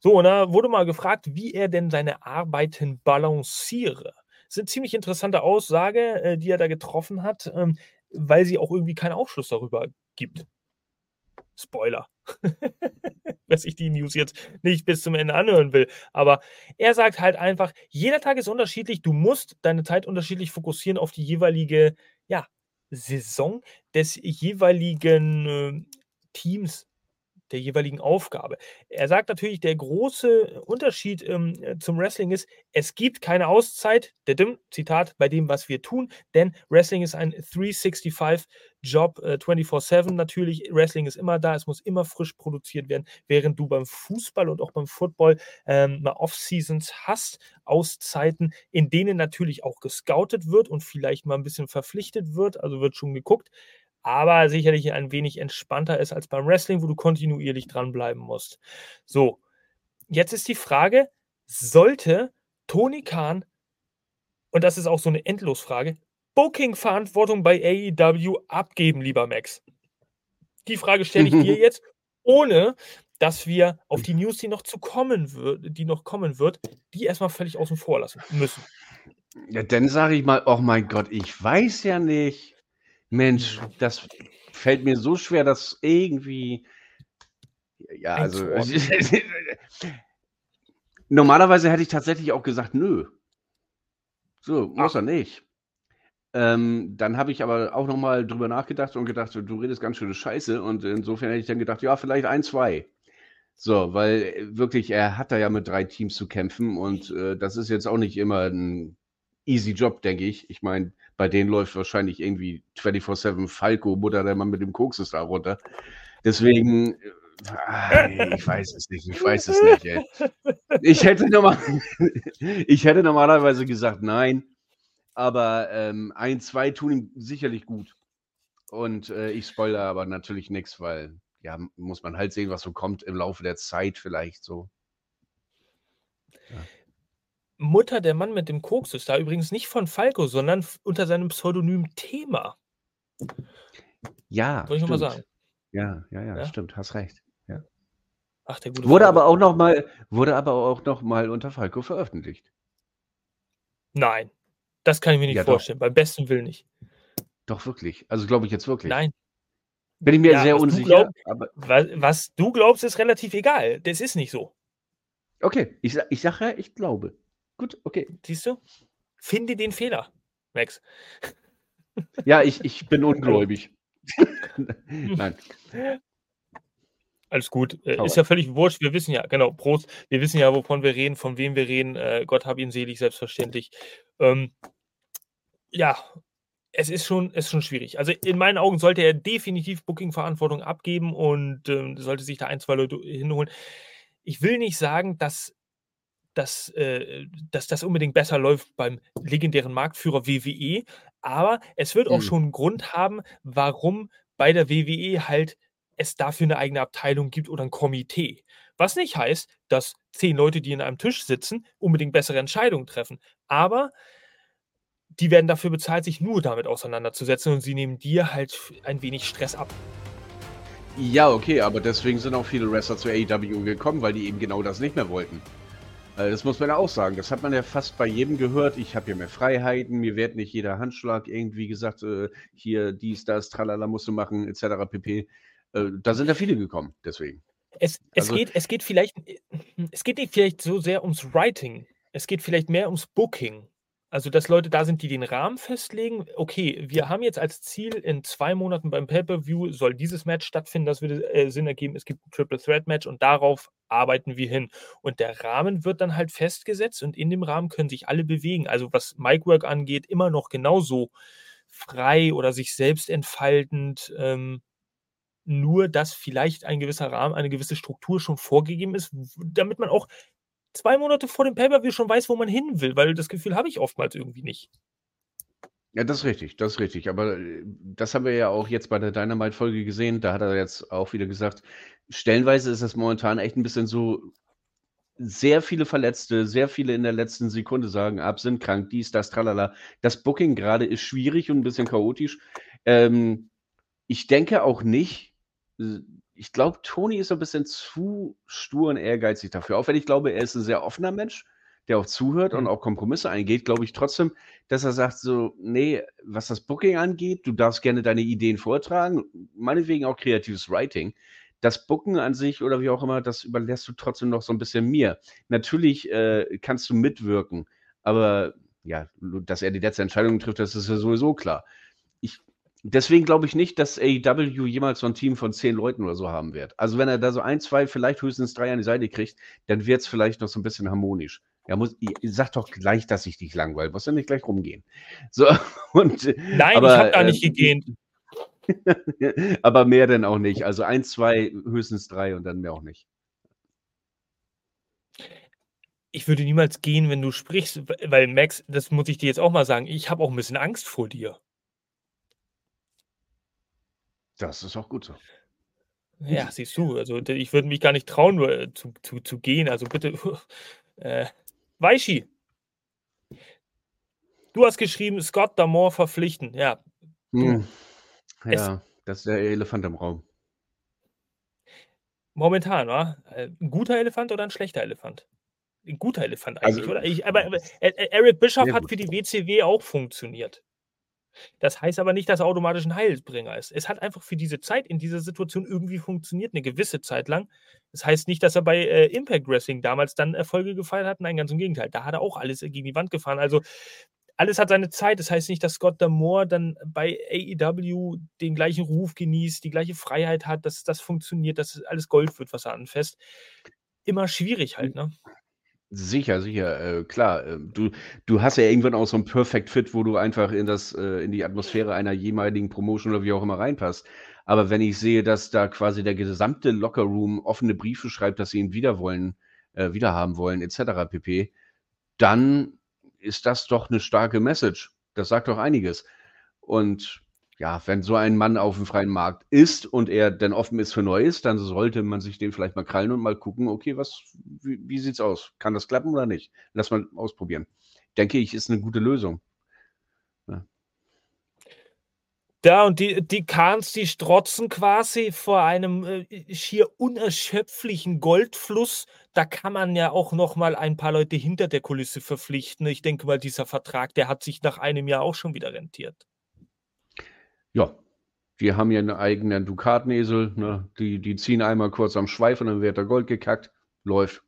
So, und da wurde mal gefragt, wie er denn seine Arbeiten balanciere. Das ist eine ziemlich interessante Aussage, äh, die er da getroffen hat, ähm, weil sie auch irgendwie keinen Aufschluss darüber gibt. Spoiler. Dass ich die News jetzt nicht bis zum Ende anhören will. Aber er sagt halt einfach, jeder Tag ist unterschiedlich. Du musst deine Zeit unterschiedlich fokussieren auf die jeweilige ja, Saison des jeweiligen äh, Teams, der jeweiligen Aufgabe. Er sagt natürlich, der große Unterschied ähm, äh, zum Wrestling ist, es gibt keine Auszeit, Zitat, bei dem, was wir tun, denn Wrestling ist ein 365-Job, äh, 24-7 natürlich. Wrestling ist immer da, es muss immer frisch produziert werden, während du beim Fußball und auch beim Football ähm, mal Off-Seasons hast, Auszeiten, in denen natürlich auch gescoutet wird und vielleicht mal ein bisschen verpflichtet wird, also wird schon geguckt aber sicherlich ein wenig entspannter ist als beim Wrestling, wo du kontinuierlich dranbleiben musst. So, jetzt ist die Frage, sollte Tony Khan, und das ist auch so eine Endlosfrage, Booking-Verantwortung bei AEW abgeben, lieber Max? Die Frage stelle ich dir jetzt, ohne dass wir auf die News, die noch zu kommen wird, die noch kommen wird, die erstmal völlig außen vor lassen müssen. Ja, dann sage ich mal, oh mein Gott, ich weiß ja nicht. Mensch, das fällt mir so schwer, das irgendwie. Ja, also. normalerweise hätte ich tatsächlich auch gesagt, nö. So, muss Ach. er nicht. Ähm, dann habe ich aber auch nochmal drüber nachgedacht und gedacht, du redest ganz schöne Scheiße. Und insofern hätte ich dann gedacht, ja, vielleicht ein, zwei. So, weil wirklich, er hat da ja mit drei Teams zu kämpfen und äh, das ist jetzt auch nicht immer ein easy Job, denke ich. Ich meine, bei denen läuft wahrscheinlich irgendwie 24-7 Falco, Mutter der Mann mit dem Koks ist da runter. Deswegen, äh, ich weiß es nicht, ich weiß es nicht. Ey. Ich, hätte normal, ich hätte normalerweise gesagt nein, aber ähm, ein, zwei tun ihm sicherlich gut. Und äh, ich spoilere aber natürlich nichts, weil ja, muss man halt sehen, was so kommt im Laufe der Zeit vielleicht so. Ja. Mutter der Mann mit dem Koks ist da übrigens nicht von Falco, sondern unter seinem Pseudonym Thema. Ja, Soll ich nochmal sagen? Ja, ja, ja, Ja? stimmt, hast recht. Ja. Ach, der gute Wurde Falco. aber auch noch mal wurde aber auch noch mal unter Falco veröffentlicht. Nein, das kann ich mir nicht Ja, doch. vorstellen. Beim besten Willen nicht. Doch, wirklich. Also, glaube ich jetzt wirklich. Nein. Bin ich mir Ja, sehr unsicher, glaub aber was was du glaubst, ist relativ egal. Das ist nicht so. okay, ich ich sage ja, ich glaube. Gut, okay. Siehst du? Finde den Fehler, Max. Ja, ich, ich bin ungläubig. Nein. Alles gut. Äh, ist ja völlig wurscht. Wir wissen ja, genau, Prost. Wir wissen ja, wovon wir reden, von wem wir reden. Äh, Gott hab ihn selig, selbstverständlich. Ähm, ja, es ist schon, ist schon schwierig. Also in meinen Augen sollte er definitiv Booking-Verantwortung abgeben und ähm, sollte sich da ein, zwei Leute hinholen. Ich will nicht sagen, dass dass, äh, dass das unbedingt besser läuft beim legendären Marktführer WWE. Aber es wird auch mhm. schon einen Grund haben, warum bei der WWE halt es dafür eine eigene Abteilung gibt oder ein Komitee. Was nicht heißt, dass zehn Leute, die in einem Tisch sitzen, unbedingt bessere Entscheidungen treffen. Aber die werden dafür bezahlt, sich nur damit auseinanderzusetzen und sie nehmen dir halt ein wenig Stress ab. Ja, okay, aber deswegen sind auch viele Wrestler zu AEW gekommen, weil die eben genau das nicht mehr wollten. Äh, das muss man ja auch sagen. Das hat man ja fast bei jedem gehört. Ich habe ja mehr Freiheiten, mir wird nicht jeder Handschlag irgendwie gesagt, äh, hier dies, das, tralala musst du machen, etc. pp. Äh, da sind ja viele gekommen, deswegen. Es, es, also, geht, es geht vielleicht, es geht nicht vielleicht so sehr ums Writing. Es geht vielleicht mehr ums Booking. Also, dass Leute da sind, die den Rahmen festlegen. Okay, wir haben jetzt als Ziel, in zwei Monaten beim Pay-Per-View soll dieses Match stattfinden. Das würde äh, Sinn ergeben. Es gibt ein Triple Threat Match und darauf arbeiten wir hin. Und der Rahmen wird dann halt festgesetzt und in dem Rahmen können sich alle bewegen. Also, was Micwork angeht, immer noch genauso frei oder sich selbst entfaltend. Ähm, nur, dass vielleicht ein gewisser Rahmen, eine gewisse Struktur schon vorgegeben ist, damit man auch zwei Monate vor dem Pay-Per-View schon weiß, wo man hin will, weil das Gefühl habe ich oftmals irgendwie nicht. Ja, das ist richtig, das ist richtig. Aber äh, das haben wir ja auch jetzt bei der Dynamite-Folge gesehen. Da hat er jetzt auch wieder gesagt, stellenweise ist es momentan echt ein bisschen so, sehr viele Verletzte, sehr viele in der letzten Sekunde sagen ab, sind krank, dies, das, tralala. Das Booking gerade ist schwierig und ein bisschen chaotisch. Ähm, ich denke auch nicht, ich glaube, Toni ist ein bisschen zu stur und ehrgeizig dafür. Auch wenn ich glaube, er ist ein sehr offener Mensch, der auch zuhört mhm. und auch Kompromisse eingeht, glaube ich trotzdem, dass er sagt so, nee, was das Booking angeht, du darfst gerne deine Ideen vortragen, meinetwegen auch kreatives Writing. Das Booken an sich oder wie auch immer, das überlässt du trotzdem noch so ein bisschen mir. Natürlich äh, kannst du mitwirken, aber ja, dass er die letzte Entscheidung trifft, das ist ja sowieso klar. Ich deswegen glaube ich nicht, dass AEW jemals so ein Team von zehn Leuten oder so haben wird. Also wenn er da so ein, zwei, vielleicht höchstens drei an die Seite kriegt, dann wird es vielleicht noch so ein bisschen harmonisch. Ja, muss, sag doch gleich, dass ich dich langweile. Muss ja nicht gleich rumgehen. So, und, Nein, aber, ich habe gar nicht äh, gegähnt. aber mehr denn auch nicht. Also ein, zwei, höchstens drei und dann mehr auch nicht. Ich würde niemals gehen, wenn du sprichst, weil Max, das muss ich dir jetzt auch mal sagen, ich habe auch ein bisschen Angst vor dir. Das ist auch gut so. Ja, siehst du, also ich würde mich gar nicht trauen, äh, zu, zu, zu gehen. Also bitte, äh, Weishi. Du hast geschrieben, Scott Damore verpflichten. Ja. Hm. Ja, das ist der Elefant im Raum. Momentan, wa? Äh, ein guter Elefant oder ein schlechter Elefant? Ein guter Elefant eigentlich, also, oder? Ich, aber, aber Eric Bischoff hat für die WCW auch funktioniert. Das heißt aber nicht, dass er automatisch ein Heilsbringer ist. Es hat einfach für diese Zeit in dieser Situation irgendwie funktioniert, eine gewisse Zeit lang. Das heißt nicht, dass er bei äh, Impact Wrestling damals dann Erfolge gefeiert hat. Nein, ganz im Gegenteil. Da hat er auch alles gegen die Wand gefahren. Also alles hat seine Zeit. Das heißt nicht, dass Scott Damore dann bei AEW den gleichen Ruf genießt, die gleiche Freiheit hat, dass das funktioniert, dass alles Gold wird, was er anfasst. Immer schwierig halt, ne? Sicher, sicher, äh, klar. Äh, du, du hast ja irgendwann auch so ein Perfect Fit, wo du einfach in das, äh, in die Atmosphäre einer jemaligen Promotion oder wie auch immer reinpasst. Aber wenn ich sehe, dass da quasi der gesamte Lockerroom offene Briefe schreibt, dass sie ihn wieder wollen, äh, wieder haben wollen, etc. pp., dann ist das doch eine starke Message. Das sagt doch einiges. Und ja, wenn so ein Mann auf dem freien Markt ist und er dann offen ist für Neues, dann sollte man sich den vielleicht mal krallen und mal gucken, okay, was, wie, wie sieht's aus? Kann das klappen oder nicht? Lass mal ausprobieren. Denke ich, ist eine gute Lösung. Ja. Und die, die Kahns, die strotzen quasi vor einem äh, schier unerschöpflichen Goldfluss. Da kann man ja auch noch mal ein paar Leute hinter der Kulisse verpflichten. Ich denke mal, dieser Vertrag, der hat sich nach einem Jahr auch schon wieder rentiert. Ja, die haben ja einen eigenen Dukatenesel, ne? die, die ziehen einmal kurz am Schweif und dann wird der Gold gekackt. Läuft.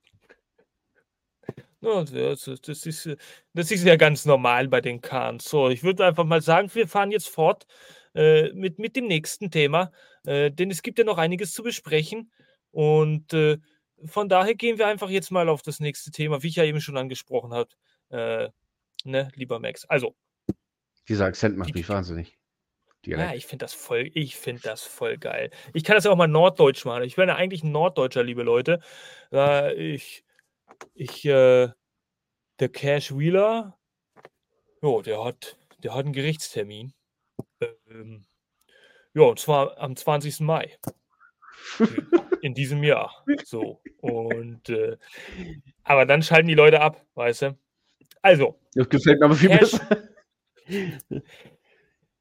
Ja, das, das, ist, das ist ja ganz normal bei den Kahns. So, ich würde einfach mal sagen, wir fahren jetzt fort äh, mit, mit dem nächsten Thema, äh, denn es gibt ja noch einiges zu besprechen. Und äh, von daher gehen wir einfach jetzt mal auf das nächste Thema, wie ich ja eben schon angesprochen habe. Äh, ne, lieber Max. Also. Dieser Akzent macht die, mich wahnsinnig. Direkt. Ja, ich finde das voll, ich finde das voll geil. Ich kann das ja auch mal norddeutsch machen. Ich bin ja eigentlich ein Norddeutscher, liebe Leute. Äh, ich, ich, äh, der Cash Wheeler, jo, der hat, der hat einen Gerichtstermin. Ähm, ja, und zwar am 20. Mai. In diesem Jahr. So. Und äh, aber dann schalten die Leute ab, weißt du? Also. Das gefällt mir aber viel Cash, besser.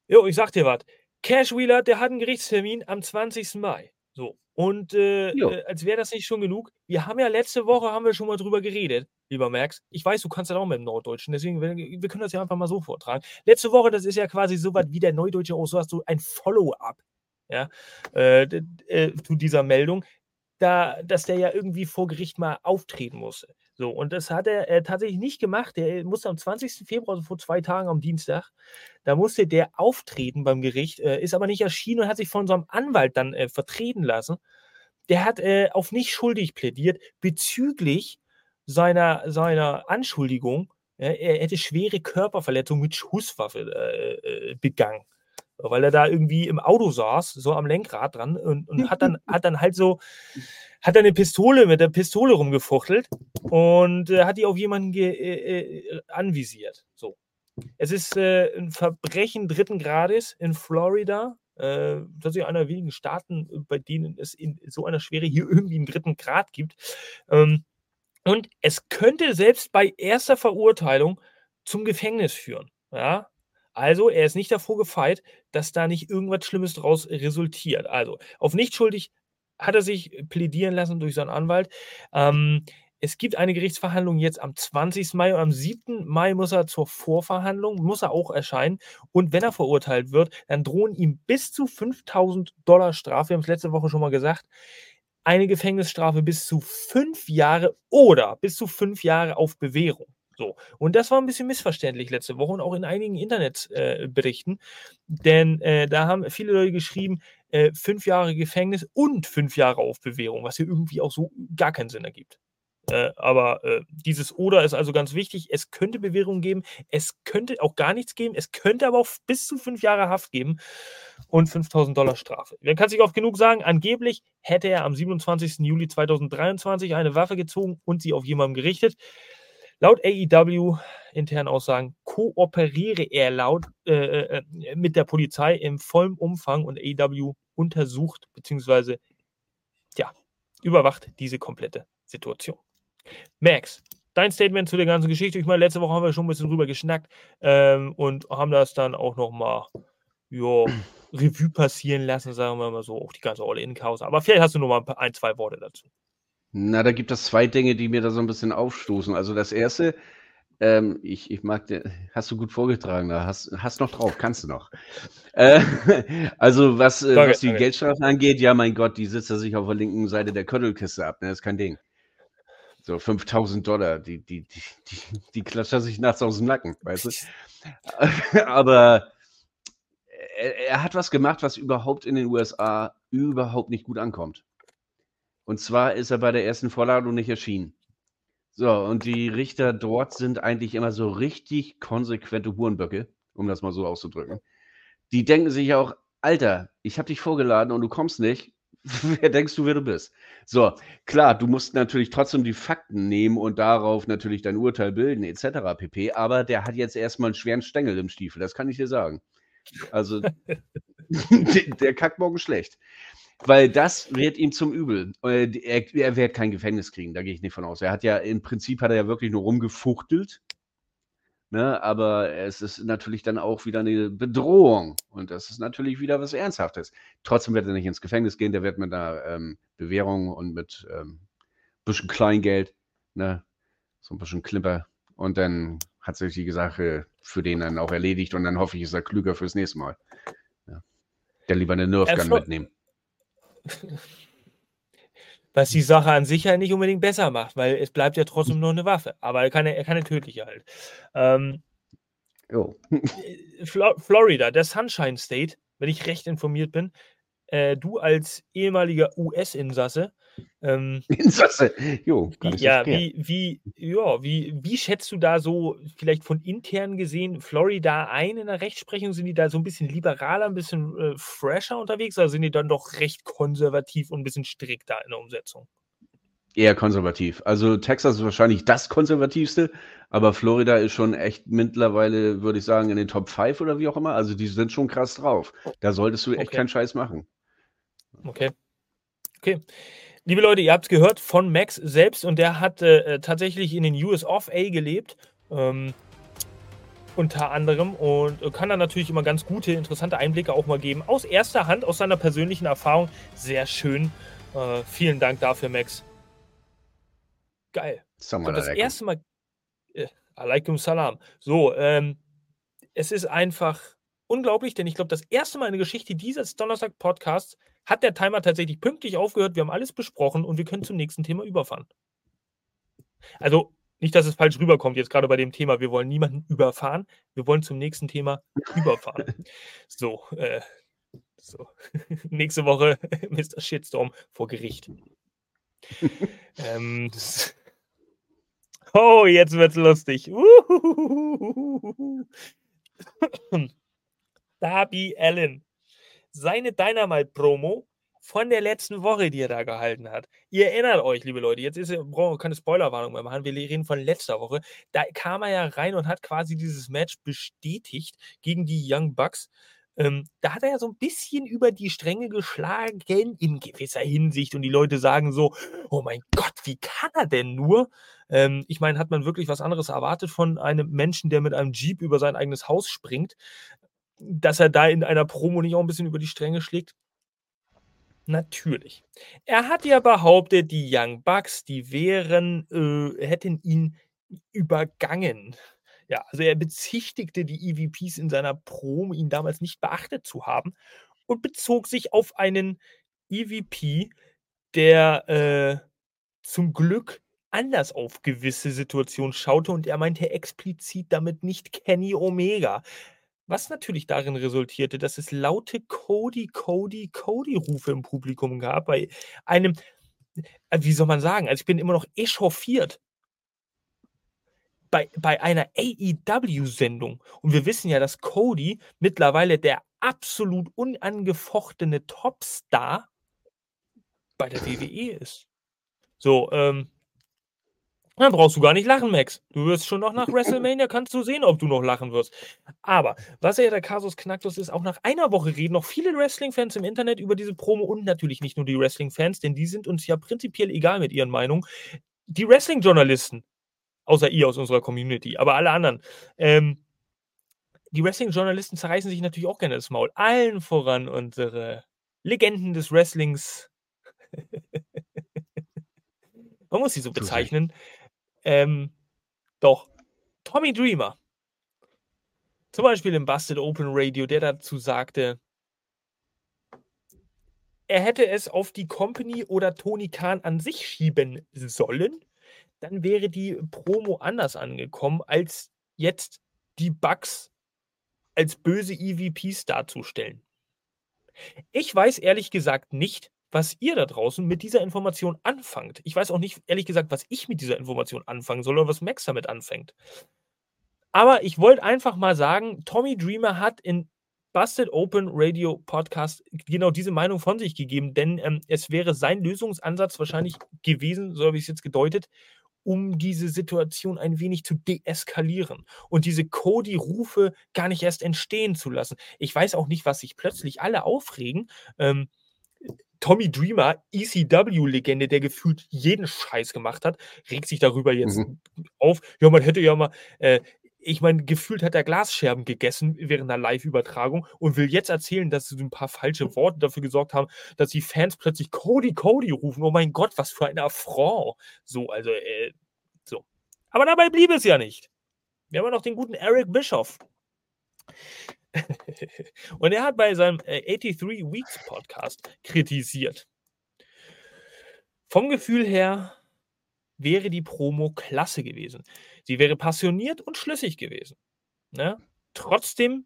Jo, ich sag dir was. Cash Wheeler, der hat einen Gerichtstermin am 20. Mai. So. Und äh, äh, als wäre das nicht schon genug, wir haben ja letzte Woche haben wir schon mal drüber geredet, lieber Max. Ich weiß, du kannst das auch mit dem Norddeutschen, deswegen wir, wir können das ja einfach mal so vortragen. Letzte Woche, das ist ja quasi so was wie der Neudeutsche auch, so hast du ein Follow-up ja, äh, äh, zu dieser Meldung, da, dass der ja irgendwie vor Gericht mal auftreten musste. So, und das hat er äh, tatsächlich nicht gemacht. Der musste am 20. Februar, also vor zwei Tagen am Dienstag, da musste der auftreten beim Gericht, äh, ist aber nicht erschienen und hat sich von unserem Anwalt dann äh, vertreten lassen. Der hat äh, auf nicht schuldig plädiert bezüglich seiner, seiner Anschuldigung, er hätte schwere Körperverletzungen mit Schusswaffe äh, äh, begangen weil er da irgendwie im Auto saß, so am Lenkrad dran und, und hat, dann, hat dann halt so, hat dann eine Pistole mit der Pistole rumgefuchtelt und äh, hat die auf jemanden äh, äh, anvisiert. So. Es ist äh, ein Verbrechen dritten Grades in Florida. Äh, das ist ja einer der wenigen Staaten, bei denen es in so einer Schwere hier irgendwie einen dritten Grad gibt. Ähm, und es könnte selbst bei erster Verurteilung zum Gefängnis führen. Ja, also, er ist nicht davor gefeit, dass da nicht irgendwas Schlimmes draus resultiert. Also, auf nicht schuldig hat er sich plädieren lassen durch seinen Anwalt. Ähm, es gibt eine Gerichtsverhandlung jetzt am 20. Mai und am 7. Mai muss er zur Vorverhandlung, muss er auch erscheinen. Und wenn er verurteilt wird, dann drohen ihm bis zu 5000 Dollar Strafe. Wir haben es letzte Woche schon mal gesagt. Eine Gefängnisstrafe bis zu fünf Jahre oder bis zu fünf Jahre auf Bewährung. So. Und das war ein bisschen missverständlich letzte Woche und auch in einigen Internetberichten. Äh, denn äh, da haben viele Leute geschrieben, äh, fünf Jahre Gefängnis und fünf Jahre auf Bewährung, was hier irgendwie auch so gar keinen Sinn ergibt. Äh, aber äh, dieses Oder ist also ganz wichtig. Es könnte Bewährung geben, es könnte auch gar nichts geben, es könnte aber auch bis zu fünf Jahre Haft geben und 5000 Dollar Strafe. Man kann sich oft genug sagen, angeblich hätte er am 27. Juli 2023 eine Waffe gezogen und sie auf jemanden gerichtet. Laut AEW internen Aussagen kooperiere er laut äh, äh, äh, mit der Polizei im vollen Umfang und AEW untersucht bzw. Ja, überwacht diese komplette Situation. Max, dein Statement zu der ganzen Geschichte. Ich meine, letzte Woche haben wir schon ein bisschen drüber geschnackt ähm, und haben das dann auch nochmal ja, Revue passieren lassen, sagen wir mal so, auch die ganze All-In-Chaos. Aber vielleicht hast du noch mal ein, zwei Worte dazu. Na, da gibt es zwei Dinge, die mir da so ein bisschen aufstoßen. Also das erste, ähm, ich, ich mag, den, hast du gut vorgetragen, da hast, hast noch drauf, kannst du noch. Äh, also was, äh, was die Geldstrafen angeht, ja mein Gott, die sitzt er sich auf der linken Seite der Köttelkiste ab, ne? das ist kein Ding. So 5000 Dollar, die, die, die, die, die klatscht er sich nachts aus dem Nacken, weißt du? Aber er, er hat was gemacht, was überhaupt in den USA überhaupt nicht gut ankommt. Und zwar ist er bei der ersten Vorladung nicht erschienen. So, und die Richter dort sind eigentlich immer so richtig konsequente Hurenböcke, um das mal so auszudrücken. Die denken sich auch, Alter, ich habe dich vorgeladen und du kommst nicht. wer denkst du, wer du bist? So, klar, du musst natürlich trotzdem die Fakten nehmen und darauf natürlich dein Urteil bilden, etc. pp. Aber der hat jetzt erstmal einen schweren Stängel im Stiefel, das kann ich dir sagen. Also, der kackt morgen schlecht. Weil das wird ihm zum Übel. Äh, er, er, wird kein Gefängnis kriegen, da gehe ich nicht von aus. Er hat ja, im Prinzip hat er ja wirklich nur rumgefuchtelt Ne, aber es ist natürlich dann auch wieder eine Bedrohung und das ist natürlich wieder was Ernsthaftes. Trotzdem wird er nicht ins Gefängnis gehen, der wird mit einer ähm, Bewährung und mit ähm, bisschen Kleingeld, ne, so ein bisschen Klimper und dann hat sich die Sache für den dann auch erledigt und dann hoffe ich, ist er klüger fürs nächste Mal. Ja. Der lieber eine Nerfgun mitnehmen. Was die Sache an sich ja nicht unbedingt besser macht, weil es bleibt ja trotzdem nur eine Waffe. Aber er kann, er tödliche halt. Ähm, jo. Äh, Florida, der Sunshine State, wenn ich recht informiert bin, äh, du als ehemaliger US-Insasse. Ähm, Insasse, jo, wie, ja, wie, wie, ja, wie, wie schätzt du da so vielleicht von intern gesehen Florida ein in der Rechtsprechung? Sind die da so ein bisschen liberaler, ein bisschen äh, fresher unterwegs oder sind die dann doch recht konservativ und ein bisschen strikter in der Umsetzung? Eher konservativ. Also Texas ist wahrscheinlich das konservativste, aber Florida ist schon echt mittlerweile, würde ich sagen, in den Top 5 oder wie auch immer. Also die sind schon krass drauf. Da solltest du echt okay. keinen Scheiß machen. Okay. Okay. Liebe Leute, ihr habt es gehört von Max selbst und der hat äh, tatsächlich in den US of A gelebt. Ähm, unter anderem und kann dann natürlich immer ganz gute, interessante Einblicke auch mal geben. Aus erster Hand, aus seiner persönlichen Erfahrung. Sehr schön. Äh, vielen Dank dafür, Max. Geil. So, das erste Mal. Äh, alaikum salam. So, ähm, es ist einfach unglaublich, denn ich glaube, das erste Mal in der Geschichte dieses Donnerstag-Podcasts hat der Timer tatsächlich pünktlich aufgehört. Wir haben alles besprochen und wir können zum nächsten Thema überfahren. Also nicht, dass es falsch rüberkommt, jetzt gerade bei dem Thema, wir wollen niemanden überfahren, wir wollen zum nächsten Thema überfahren. So, äh, so. nächste Woche Mr. Shitstorm vor Gericht. ähm, oh, jetzt wird's lustig. Darby Allen. Seine Dynamite-Promo von der letzten Woche, die er da gehalten hat. Ihr erinnert euch, liebe Leute, jetzt ist, brauchen wir keine Spoilerwarnung mehr machen, wir reden von letzter Woche. Da kam er ja rein und hat quasi dieses Match bestätigt gegen die Young Bucks. Ähm, da hat er ja so ein bisschen über die Stränge geschlagen in gewisser Hinsicht und die Leute sagen so, oh mein Gott, wie kann er denn nur? Ähm, ich meine, hat man wirklich was anderes erwartet von einem Menschen, der mit einem Jeep über sein eigenes Haus springt? Dass er da in einer Promo nicht auch ein bisschen über die Stränge schlägt? Natürlich. Er hat ja behauptet, die Young Bucks, die wären, äh, hätten ihn übergangen. Ja, also er bezichtigte die EVPs in seiner Promo, ihn damals nicht beachtet zu haben und bezog sich auf einen EVP, der äh, zum Glück anders auf gewisse Situationen schaute und er meinte explizit damit nicht Kenny Omega. Was natürlich darin resultierte, dass es laute Cody, Cody, Cody-Rufe im Publikum gab bei einem, äh, wie soll man sagen, also ich bin immer noch echauffiert bei, bei einer AEW-Sendung. Und wir wissen ja, dass Cody mittlerweile der absolut unangefochtene Topstar bei der WWE ist. So, ähm, dann brauchst du gar nicht lachen, Max. Du wirst schon noch nach WrestleMania, kannst du sehen, ob du noch lachen wirst. Aber was ja der Kasus Knacktus ist, auch nach einer Woche reden noch viele Wrestling-Fans im Internet über diese Promo und natürlich nicht nur die Wrestling-Fans, denn die sind uns ja prinzipiell egal mit ihren Meinungen. Die Wrestling-Journalisten, außer ihr aus unserer Community, aber alle anderen, ähm, die Wrestling-Journalisten zerreißen sich natürlich auch gerne das Maul. Allen voran unsere Legenden des Wrestlings. Man muss sie so bezeichnen. Ähm, doch, Tommy Dreamer. Zum Beispiel im Busted Open Radio, der dazu sagte, er hätte es auf die Company oder Tony Khan an sich schieben sollen, dann wäre die Promo anders angekommen, als jetzt die Bugs als böse EVPs darzustellen. Ich weiß ehrlich gesagt nicht, was ihr da draußen mit dieser Information anfangt. Ich weiß auch nicht, ehrlich gesagt, was ich mit dieser Information anfangen soll oder was Max damit anfängt. Aber ich wollte einfach mal sagen, Tommy Dreamer hat in Busted Open Radio Podcast genau diese Meinung von sich gegeben, denn ähm, es wäre sein Lösungsansatz wahrscheinlich gewesen, so habe ich es jetzt gedeutet, um diese Situation ein wenig zu deeskalieren und diese Cody-Rufe gar nicht erst entstehen zu lassen. Ich weiß auch nicht, was sich plötzlich alle aufregen. Ähm, Tommy Dreamer, ECW-Legende, der gefühlt jeden Scheiß gemacht hat, regt sich darüber jetzt mhm. auf. Ja, man hätte ja mal, äh, ich meine, gefühlt hat er Glasscherben gegessen während der Live-Übertragung und will jetzt erzählen, dass sie ein paar falsche Worte dafür gesorgt haben, dass die Fans plötzlich Cody, Cody rufen. Oh mein Gott, was für ein Affront. So, also, äh, so. Aber dabei blieb es ja nicht. Wir haben ja noch den guten Eric Bischoff. und er hat bei seinem 83 äh, Weeks Podcast kritisiert. Vom Gefühl her wäre die Promo klasse gewesen. Sie wäre passioniert und schlüssig gewesen. Ne? Trotzdem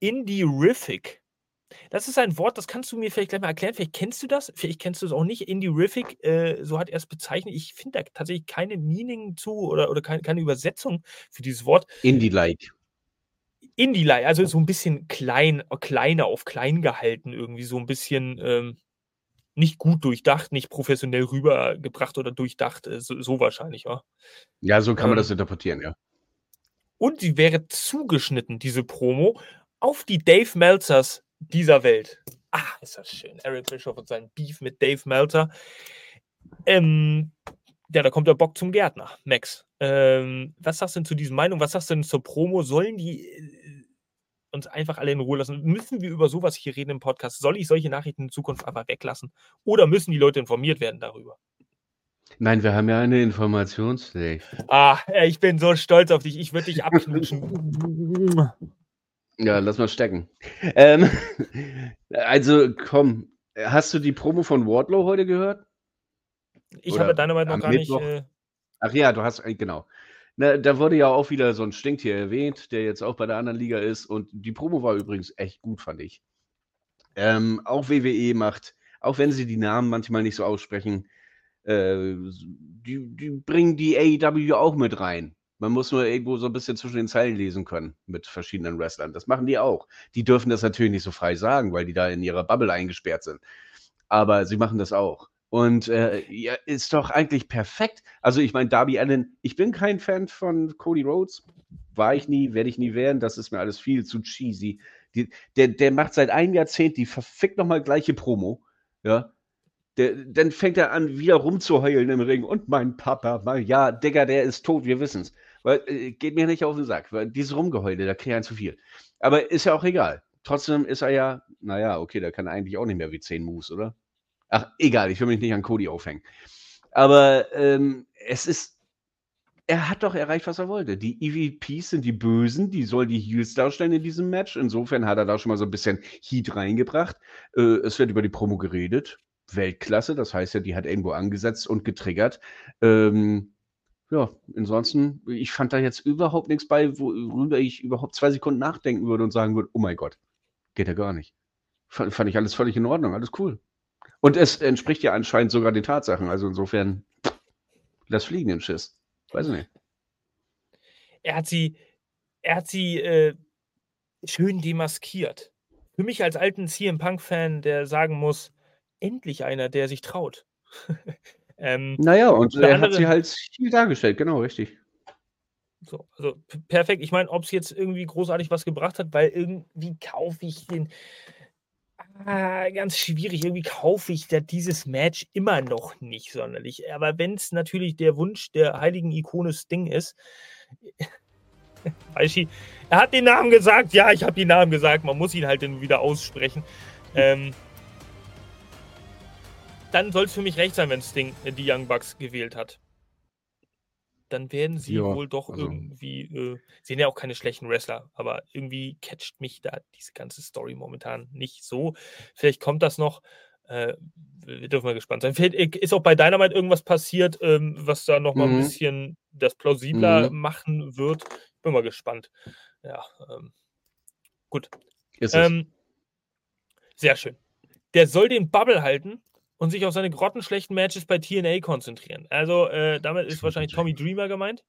Indie-Rific. Das ist ein Wort, das kannst du mir vielleicht gleich mal erklären. Vielleicht kennst du das, vielleicht kennst du es auch nicht. Indie-Rific, äh, so hat er es bezeichnet. Ich finde da tatsächlich keine Meaning zu oder, oder keine, keine Übersetzung für dieses Wort. Indie-like. Indie-like, also so ein bisschen klein, kleiner auf klein gehalten, irgendwie so ein bisschen. Ähm, nicht gut durchdacht, nicht professionell rübergebracht oder durchdacht, äh, so, so wahrscheinlich, ja. Ja, so kann man ähm, das interpretieren, ja. Und sie wäre zugeschnitten, diese Promo, auf die Dave Meltzers dieser Welt. Ah, ist das schön. Eric Bischoff und sein Beef mit Dave Meltzer. Ähm, ja, da kommt der Bock zum Gärtner, Max. Ähm, was sagst du denn zu diesen Meinungen? Was sagst du denn zur Promo? Sollen die äh, uns einfach alle in Ruhe lassen. Müssen wir über sowas hier reden im Podcast? Soll ich solche Nachrichten in Zukunft einfach weglassen? Oder müssen die Leute informiert werden darüber? Nein, wir haben ja eine Informationspflicht. Ah, ich bin so stolz auf dich. Ich würde dich abknutschen. ja, lass mal stecken. Ähm, also, komm, hast du die Promo von Wardlow heute gehört? Ich Oder habe deine Meinung noch gar Mittwoch? nicht. Äh... Ach ja, du hast, äh, genau. Na, da wurde ja auch wieder so ein Stinktier erwähnt, der jetzt auch bei der anderen Liga ist. Und die Promo war übrigens echt gut, fand ich. Ähm, auch WWE macht, auch wenn sie die Namen manchmal nicht so aussprechen, äh, die, die bringen die AEW auch mit rein. Man muss nur irgendwo so ein bisschen zwischen den Zeilen lesen können mit verschiedenen Wrestlern. Das machen die auch. Die dürfen das natürlich nicht so frei sagen, weil die da in ihrer Bubble eingesperrt sind. Aber sie machen das auch. Und äh, ja, ist doch eigentlich perfekt. Also ich meine, Darby Allen, ich bin kein Fan von Cody Rhodes. War ich nie, werde ich nie werden. Das ist mir alles viel zu cheesy. Die, der, der macht seit einem Jahrzehnt die verfickt nochmal gleiche Promo. Ja. Der, dann fängt er an, wieder rumzuheulen im Ring. Und mein Papa, mein, ja, Digga, der ist tot, wir wissen es. äh, geht mir nicht auf den Sack. Weil dieses Rumgeheule, da kriege ich ein zu viel. Aber ist ja auch egal. Trotzdem ist er ja, naja, okay, der kann eigentlich auch nicht mehr wie 10 Moves, oder? Ach, egal, ich will mich nicht an Cody aufhängen. Aber ähm, es ist, er hat doch erreicht, was er wollte. Die EVPs sind die Bösen, die soll die Heels darstellen in diesem Match. Insofern hat er da schon mal so ein bisschen Heat reingebracht. Äh, es wird über die Promo geredet. Weltklasse, das heißt ja, die hat irgendwo angesetzt und getriggert. Ähm, ja, ansonsten, ich fand da jetzt überhaupt nichts bei, worüber ich überhaupt zwei Sekunden nachdenken würde und sagen würde, oh mein Gott, geht ja gar nicht. Fand, fand ich alles völlig in Ordnung, alles cool. Und es entspricht ja anscheinend sogar den Tatsachen. Also insofern, lass fliegen den Schiss. Weiß ich nicht. Er hat sie, er hat sie äh, schön demaskiert. Für mich als alten CM Punk-Fan, der sagen muss, endlich einer, der sich traut. ähm, naja, und er andere, hat sie halt viel dargestellt, genau, richtig. So, also perfekt. Ich meine, ob es jetzt irgendwie großartig was gebracht hat, weil irgendwie kaufe ich den. Ah, ganz schwierig. Irgendwie kaufe ich da dieses Match immer noch nicht sonderlich. Aber wenn es natürlich der Wunsch der heiligen Ikone Sting ist, Aishi, er hat den Namen gesagt. Ja, ich habe den Namen gesagt. Man muss ihn halt dann wieder aussprechen. Ähm, dann soll es für mich recht sein, wenn Sting die Young Bucks gewählt hat. Dann werden sie ja, wohl doch also. irgendwie, äh, sehen ja auch keine schlechten Wrestler, aber irgendwie catcht mich da diese ganze Story momentan nicht so. Vielleicht kommt das noch. Äh, wir dürfen mal gespannt sein. Vielleicht äh, ist auch bei Dynamite irgendwas passiert, ähm, was da nochmal mhm. ein bisschen das plausibler mhm. machen wird. Bin mal gespannt. Ja, ähm, gut. Ähm, sehr schön. Der soll den Bubble halten und sich auf seine grottenschlechten Matches bei TNA konzentrieren. Also, äh, damit ist wahrscheinlich Tommy Dreamer gemeint.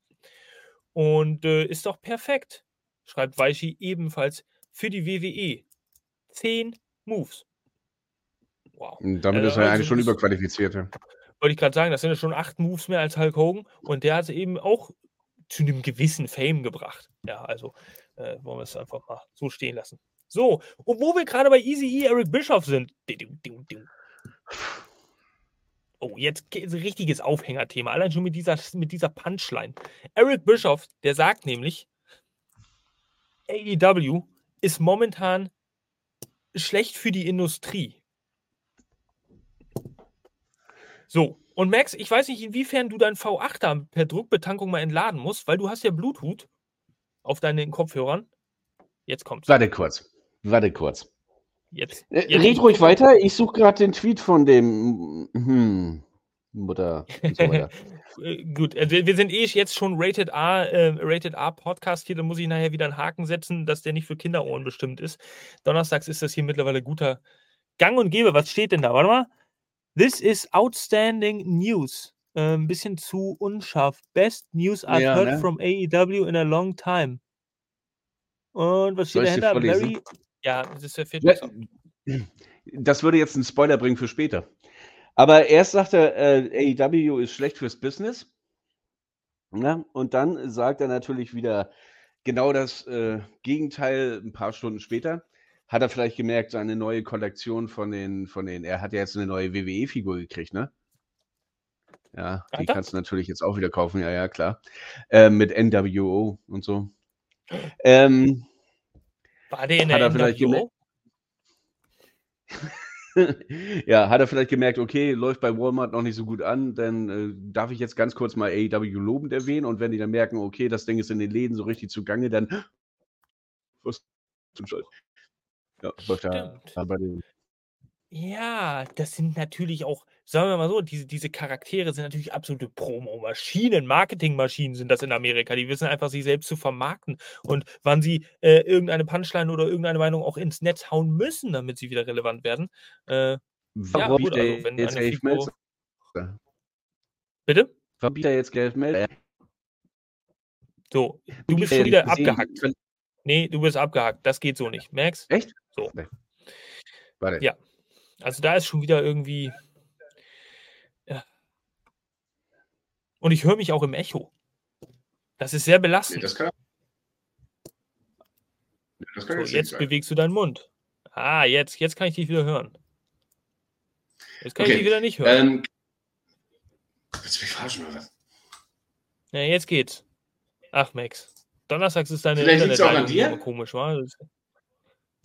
Und äh, ist doch perfekt, schreibt Weishi ebenfalls für die WWE. Zehn Moves. Wow. Und damit äh, ist er also eigentlich schon überqualifiziert. Ja. Wollte ich gerade sagen, das sind ja schon acht Moves mehr als Hulk Hogan. Und der hat es eben auch zu einem gewissen Fame gebracht. Ja, also äh, wollen wir es einfach mal so stehen lassen. So, und wo wir gerade bei Easy E Eric Bischoff sind. Oh, jetzt ein richtiges Aufhängerthema. Allein schon mit dieser, mit dieser Punchline. Eric Bischoff, der sagt nämlich, AEW ist momentan schlecht für die Industrie. So, und Max, ich weiß nicht, inwiefern du dein V8 da per Druckbetankung mal entladen musst, weil du hast ja Bluetooth auf deinen Kopfhörern. Jetzt kommt's. Warte kurz. Warte kurz. Jetzt. Äh, jetzt Red ruhig weiter. Ich suche gerade den Tweet von dem hm, Mutter. So äh, Gut, äh, wir sind eh jetzt schon Rated A, äh, Rated A Podcast hier. Da muss ich nachher wieder einen Haken setzen, dass der nicht für Kinderohren bestimmt ist. Donnerstags ist das hier mittlerweile guter Gang und Gebe. Was steht denn da? Warte mal. This is outstanding news. Äh, ein bisschen zu unscharf. Best news I've ja, heard ne? from AEW in a long time. Und was steht dahinter? Very, ja, das ist ja viel Das würde jetzt einen Spoiler bringen für später. Aber erst sagt er, äh, AEW ist schlecht fürs Business. Ja, ne? und dann sagt er natürlich wieder genau das äh, Gegenteil ein paar Stunden später. Hat er vielleicht gemerkt, seine neue Kollektion von den, von den, er hat ja jetzt eine neue WWE-Figur gekriegt, ne? Ja, die kannst du natürlich jetzt auch wieder kaufen, ja, ja, klar. Äh, mit NWO und so. Ähm, War der in der NWO? ja, hat er vielleicht gemerkt, okay, läuft bei Walmart noch nicht so gut an, dann äh, darf ich jetzt ganz kurz mal AEW lobend erwähnen und wenn die dann merken, okay, das Ding ist in den Läden so richtig zugange, dann was zum Scheiß. Ja, ja, das sind natürlich auch, sagen wir mal so, diese, diese Charaktere sind natürlich absolute Promo-Maschinen, Marketing-Maschinen sind das in Amerika. Die wissen einfach, sich selbst zu vermarkten und wann sie äh, irgendeine Punchline oder irgendeine Meinung auch ins Netz hauen müssen, damit sie wieder relevant werden. Äh, ja, gut, also wenn jetzt eine Figur... Bitte? Warum bietet er jetzt Geld Melzer? So, du bist schon wieder abgehackt. Nee, du bist abgehackt. Das geht so nicht. Max? Echt? So. Nee. Warte. Ja. Also da ist schon wieder irgendwie. Und ich höre mich auch im Echo. Das ist sehr belastend. Nee, das kann, das kann so, jetzt sein. bewegst du deinen Mund. Ah, jetzt, jetzt kann ich dich wieder hören. Jetzt kann okay. ich dich wieder nicht hören. Ähm, willst du mich verarschen oder was? Ja, jetzt geht's. Ach, Max. Donnerstags ist deine Vielleicht Internetleitung komisch, war?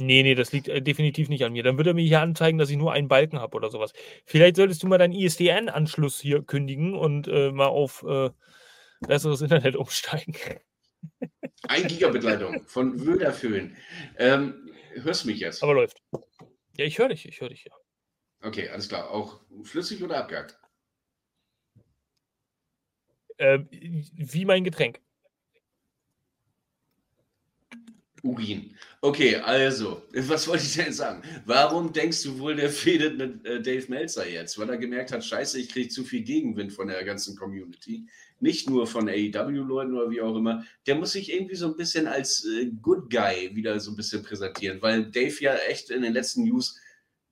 Nee, nee, das liegt äh, definitiv nicht an mir. Dann würde er mir hier anzeigen, dass ich nur einen Balken habe oder sowas. Vielleicht solltest du mal deinen ISDN-Anschluss hier kündigen und äh, mal auf äh, besseres Internet umsteigen. Ein Gigabit-Leitung von Wöderföhn. Ähm, hörst du mich jetzt? Aber läuft. Ja, ich höre dich, ich höre dich, ja. Okay, alles klar. Auch flüssig oder abgehackt? Äh, wie mein Getränk. Urin. Okay, also, was wollte ich denn sagen? Warum denkst du wohl, der fädet mit äh, Dave Meltzer jetzt? Weil er gemerkt hat, scheiße, ich kriege zu viel Gegenwind von der ganzen Community. Nicht nur von AEW-Leuten oder wie auch immer. Der muss sich irgendwie so ein bisschen als äh, Good Guy wieder so ein bisschen präsentieren, weil Dave ja echt in den letzten News,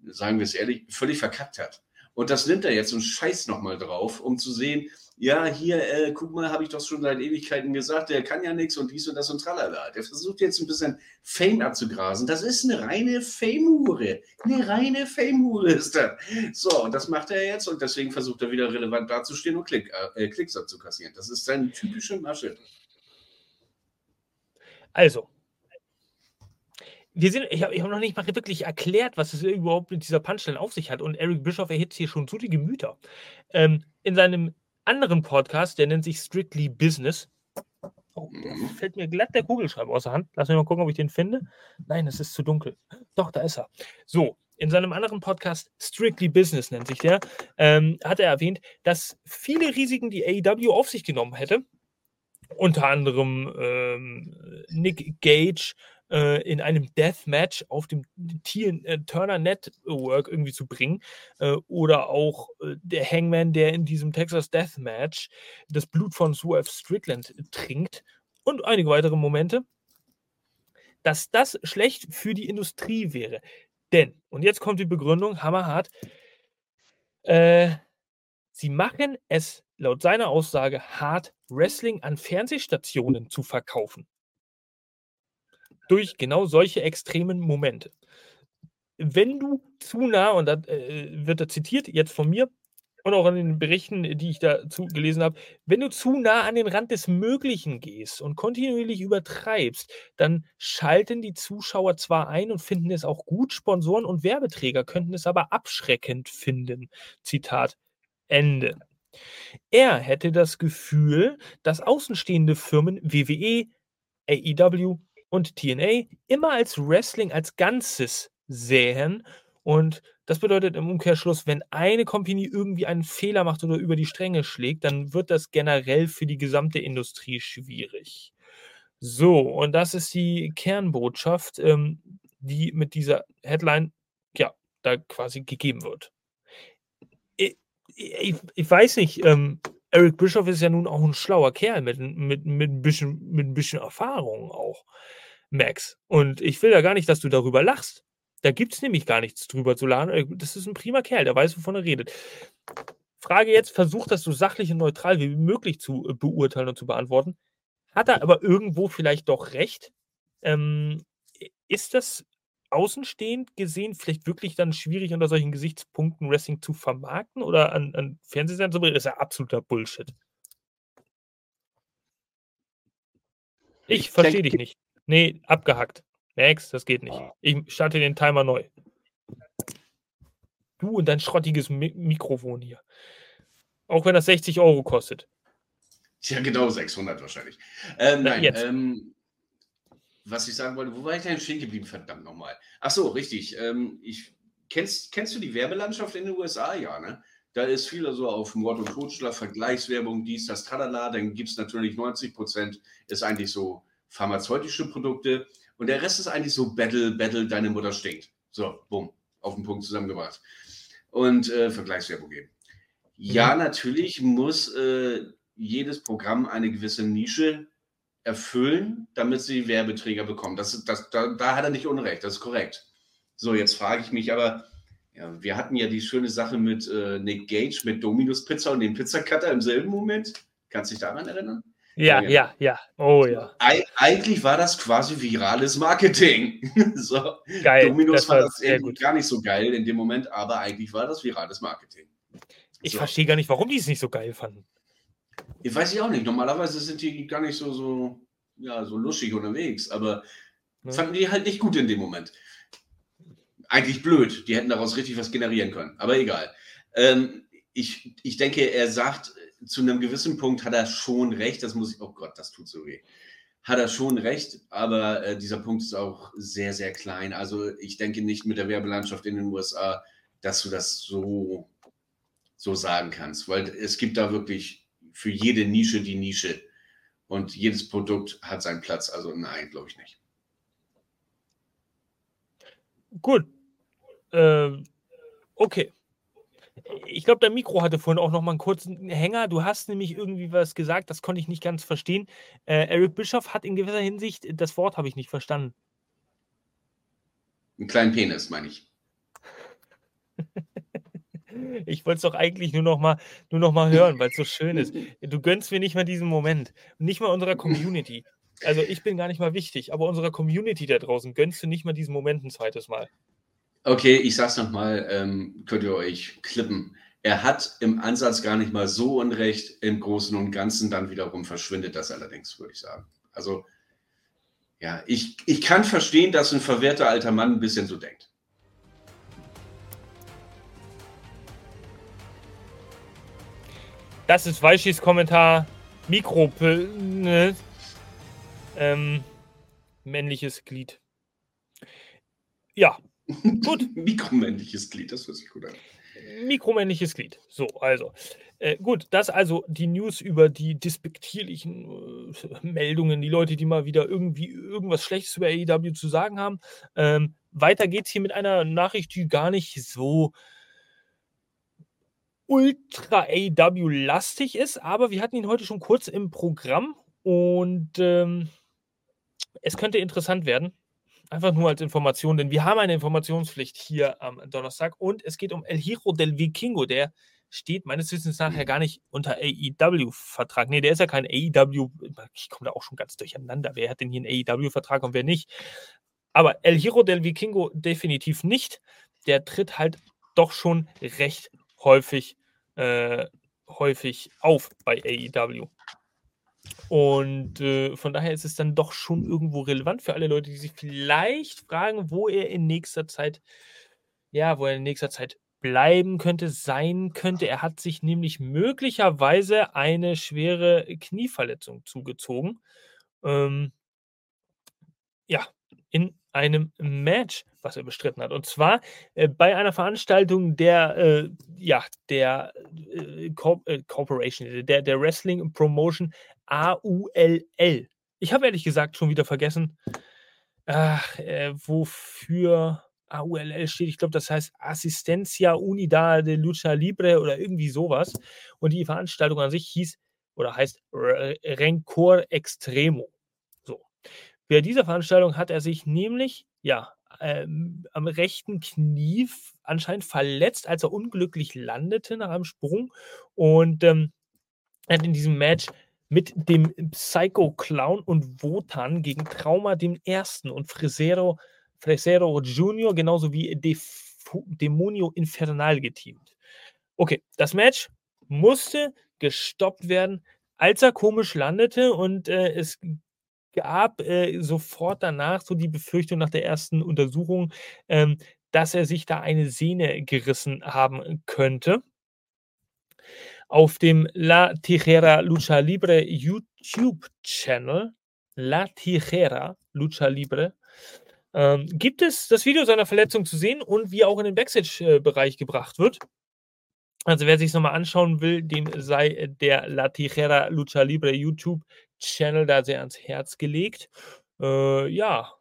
sagen wir es ehrlich, völlig verkackt hat. Und das nimmt er jetzt und scheißt nochmal drauf, um zu sehen, ja, hier, äh, guck mal, habe ich doch schon seit Ewigkeiten gesagt, der kann ja nichts und dies und das und tralala. Der versucht jetzt ein bisschen Fame abzugrasen. Das ist eine reine Fame-Hure. Eine reine Fame-Hure ist das. So, und das macht er jetzt und deswegen versucht er wieder relevant dazustehen und Klick, äh, Klicks abzukassieren. Das ist seine typische Masche. Also, wir sind, ich habe hab noch nicht mal wirklich erklärt, was es überhaupt mit dieser Punchline auf sich hat. Und Eric Bischoff erhitzt hier schon zu die Gemüter. Ähm, in seinem anderen Podcast, der nennt sich Strictly Business. Oh, da mhm. fällt mir glatt der Kugelschreiber aus der Hand. Lass mich mal gucken, ob ich den finde. Nein, es ist zu dunkel. Doch, da ist er. So, in seinem anderen Podcast, Strictly Business nennt sich der, ähm, hat er erwähnt, dass viele Risiken, die AEW auf sich genommen hätte, unter anderem ähm, Nick Gage äh, in einem Deathmatch auf dem T äh, Turner Network irgendwie zu bringen. Äh, oder auch äh, der Hangman, der in diesem Texas Deathmatch das Blut von Swerve Strickland trinkt. Und einige weitere Momente. Dass das schlecht für die Industrie wäre. Denn, und jetzt kommt die Begründung, hammerhart, äh, sie machen es laut seiner Aussage hart, Wrestling an Fernsehstationen zu verkaufen durch genau solche extremen Momente. Wenn du zu nah, und das äh, wird da zitiert, jetzt von mir und auch in den Berichten, die ich dazu gelesen habe, wenn du zu nah an den Rand des Möglichen gehst und kontinuierlich übertreibst, dann schalten die Zuschauer zwar ein und finden es auch gut, Sponsoren und Werbeträger könnten es aber abschreckend finden. Zitat Ende. Er hätte das Gefühl, dass außenstehende Firmen WWE, AEW, und TNA immer als Wrestling als Ganzes sehen. Und das bedeutet im Umkehrschluss, wenn eine Company irgendwie einen Fehler macht oder über die Stränge schlägt, dann wird das generell für die gesamte Industrie schwierig. So, und das ist die Kernbotschaft, ähm, die mit dieser Headline ja da quasi gegeben wird. Ich, ich, ich weiß nicht, ähm, Eric Bischoff ist ja nun auch ein schlauer Kerl mit, mit, mit, ein, bisschen, mit ein bisschen Erfahrung auch. Max. Und ich will ja gar nicht, dass du darüber lachst. Da gibt es nämlich gar nichts drüber zu lachen. Äh, das ist ein prima Kerl, der weiß, wovon er redet. Frage jetzt, versuch das so sachlich und neutral wie möglich zu äh, beurteilen und zu beantworten. Hat er aber irgendwo vielleicht doch recht? Ähm, ist das außenstehend gesehen vielleicht wirklich dann schwierig, unter solchen Gesichtspunkten Wrestling zu vermarkten oder an, an Fernsehsendern zu bringen? Das ist ja absoluter Bullshit. Ich verstehe dich nicht. Nee, abgehackt. Max, das geht nicht. Ah. Ich starte den Timer neu. Du und dein schrottiges Mi Mikrofon hier. Auch wenn das 60 Euro kostet. Ja, genau 600 wahrscheinlich. Ähm, nein. Ähm, was ich sagen wollte, wo war ich denn stehen geblieben, verdammt nochmal? Ach so, richtig. Ähm, ich, kennst, kennst du die Werbelandschaft in den USA? Ja, ne? Da ist viel so auf Mord und Totschlag, Vergleichswerbung, dies, das, tralala. Dann gibt es natürlich 90 Prozent, ist eigentlich so pharmazeutische Produkte und der Rest ist eigentlich so Battle, Battle, deine Mutter stinkt. So, bumm, auf den Punkt zusammengebracht. Und äh, Vergleichswerbung geben. Ja, mhm. natürlich muss äh, jedes Programm eine gewisse Nische erfüllen, damit sie Werbeträger bekommen. Das, das, da, da hat er nicht Unrecht, das ist korrekt. So, jetzt frage ich mich aber, ja, wir hatten ja die schöne Sache mit äh, Nick Gage, mit Dominus Pizza und dem Pizzacutter im selben Moment. Kannst du dich daran erinnern? Ja, ja, ja. Oh ja. Eig eigentlich war das quasi virales Marketing. so. Geil. Dominus das fand das irgendwie gar nicht so geil in dem Moment, aber eigentlich war das virales Marketing. Ich so. verstehe gar nicht, warum die es nicht so geil fanden. Ich weiß ich auch nicht. Normalerweise sind die gar nicht so, so, ja, so lustig unterwegs, aber ja. fanden die halt nicht gut in dem Moment. Eigentlich blöd. Die hätten daraus richtig was generieren können, aber egal. Ähm, ich, ich denke, er sagt, zu einem gewissen Punkt hat er schon recht. Das muss ich, oh Gott, das tut so weh. Hat er schon recht, aber äh, dieser Punkt ist auch sehr, sehr klein. Also ich denke nicht mit der Werbelandschaft in den USA, dass du das so, so sagen kannst, weil es gibt da wirklich für jede Nische die Nische. Und jedes Produkt hat seinen Platz. Also nein, glaube ich nicht. Gut. Ähm, okay. Ich glaube, dein Mikro hatte vorhin auch noch mal einen kurzen Hänger. Du hast nämlich irgendwie was gesagt, das konnte ich nicht ganz verstehen. Äh, Eric Bischoff hat in gewisser Hinsicht, das Wort habe ich nicht verstanden. Einen kleinen Penis, meine ich. Ich wollte es doch eigentlich nur noch mal, nur noch mal hören, weil es so schön ist. Du gönnst mir nicht mal diesen Moment. Nicht mal unserer Community. Also ich bin gar nicht mal wichtig, aber unserer Community da draußen gönnst du nicht mal diesen Moment ein zweites Mal. Okay, ich sag's nochmal, ähm, könnt ihr euch klippen. Er hat im Ansatz gar nicht mal so unrecht. Im Großen und Ganzen dann wiederum verschwindet das allerdings, würde ich sagen. Also, ja, ich, ich kann verstehen, dass ein verwehrter alter Mann ein bisschen so denkt. Das ist Weischis Kommentar. Mikro. Ne? Ähm, männliches Glied. Ja, gut. Mikromännliches Glied, das hört sich gut an. Mikromännliches Glied. So, also. Äh, gut, das also die News über die despektierlichen äh, Meldungen, die Leute, die mal wieder irgendwie irgendwas Schlechtes über AEW zu sagen haben. Ähm, weiter geht's hier mit einer Nachricht, die gar nicht so ultra AW-lastig ist, aber wir hatten ihn heute schon kurz im Programm und ähm, es könnte interessant werden. Einfach nur als Information, denn wir haben eine Informationspflicht hier am Donnerstag und es geht um El Hiro del Vikingo, der steht meines Wissens nachher gar nicht unter AEW-Vertrag. Nee, der ist ja kein AEW, ich komme da auch schon ganz durcheinander. Wer hat denn hier einen AEW-Vertrag und wer nicht? Aber El Hiro del Vikingo definitiv nicht. Der tritt halt doch schon recht häufig äh, häufig auf bei AEW. Und äh, von daher ist es dann doch schon irgendwo relevant für alle Leute, die sich vielleicht fragen, wo er in nächster Zeit, ja, wo er in nächster Zeit bleiben könnte, sein könnte. Er hat sich nämlich möglicherweise eine schwere Knieverletzung zugezogen. Ähm, ja, in einem Match, was er bestritten hat. Und zwar äh, bei einer Veranstaltung der, äh, ja, der äh, Corp äh, Corporation, der, der Wrestling Promotion AULL. Ich habe ehrlich gesagt schon wieder vergessen, ach, äh, wofür AULL steht. Ich glaube, das heißt Assistencia Unidad de Lucha Libre oder irgendwie sowas. Und die Veranstaltung an sich hieß oder heißt Rencor Extremo. Bei dieser Veranstaltung hat er sich nämlich, ja, ähm, am rechten Knie anscheinend verletzt, als er unglücklich landete nach einem Sprung. Und ähm, hat in diesem Match mit dem Psycho Clown und Wotan gegen Trauma dem Ersten und Fresero, Fresero Junior genauso wie Def Demonio Infernal geteamt. Okay, das Match musste gestoppt werden, als er komisch landete und äh, es gab äh, sofort danach so die Befürchtung nach der ersten Untersuchung, ähm, dass er sich da eine Sehne gerissen haben könnte. Auf dem La Tijera Lucha Libre YouTube-Channel, La Tijera Lucha Libre, ähm, gibt es das Video seiner Verletzung zu sehen und wie auch in den Backstage-Bereich gebracht wird. Also wer sich es nochmal anschauen will, dem sei der La Tijera Lucha Libre YouTube Channel da sehr ans Herz gelegt. Äh, ja,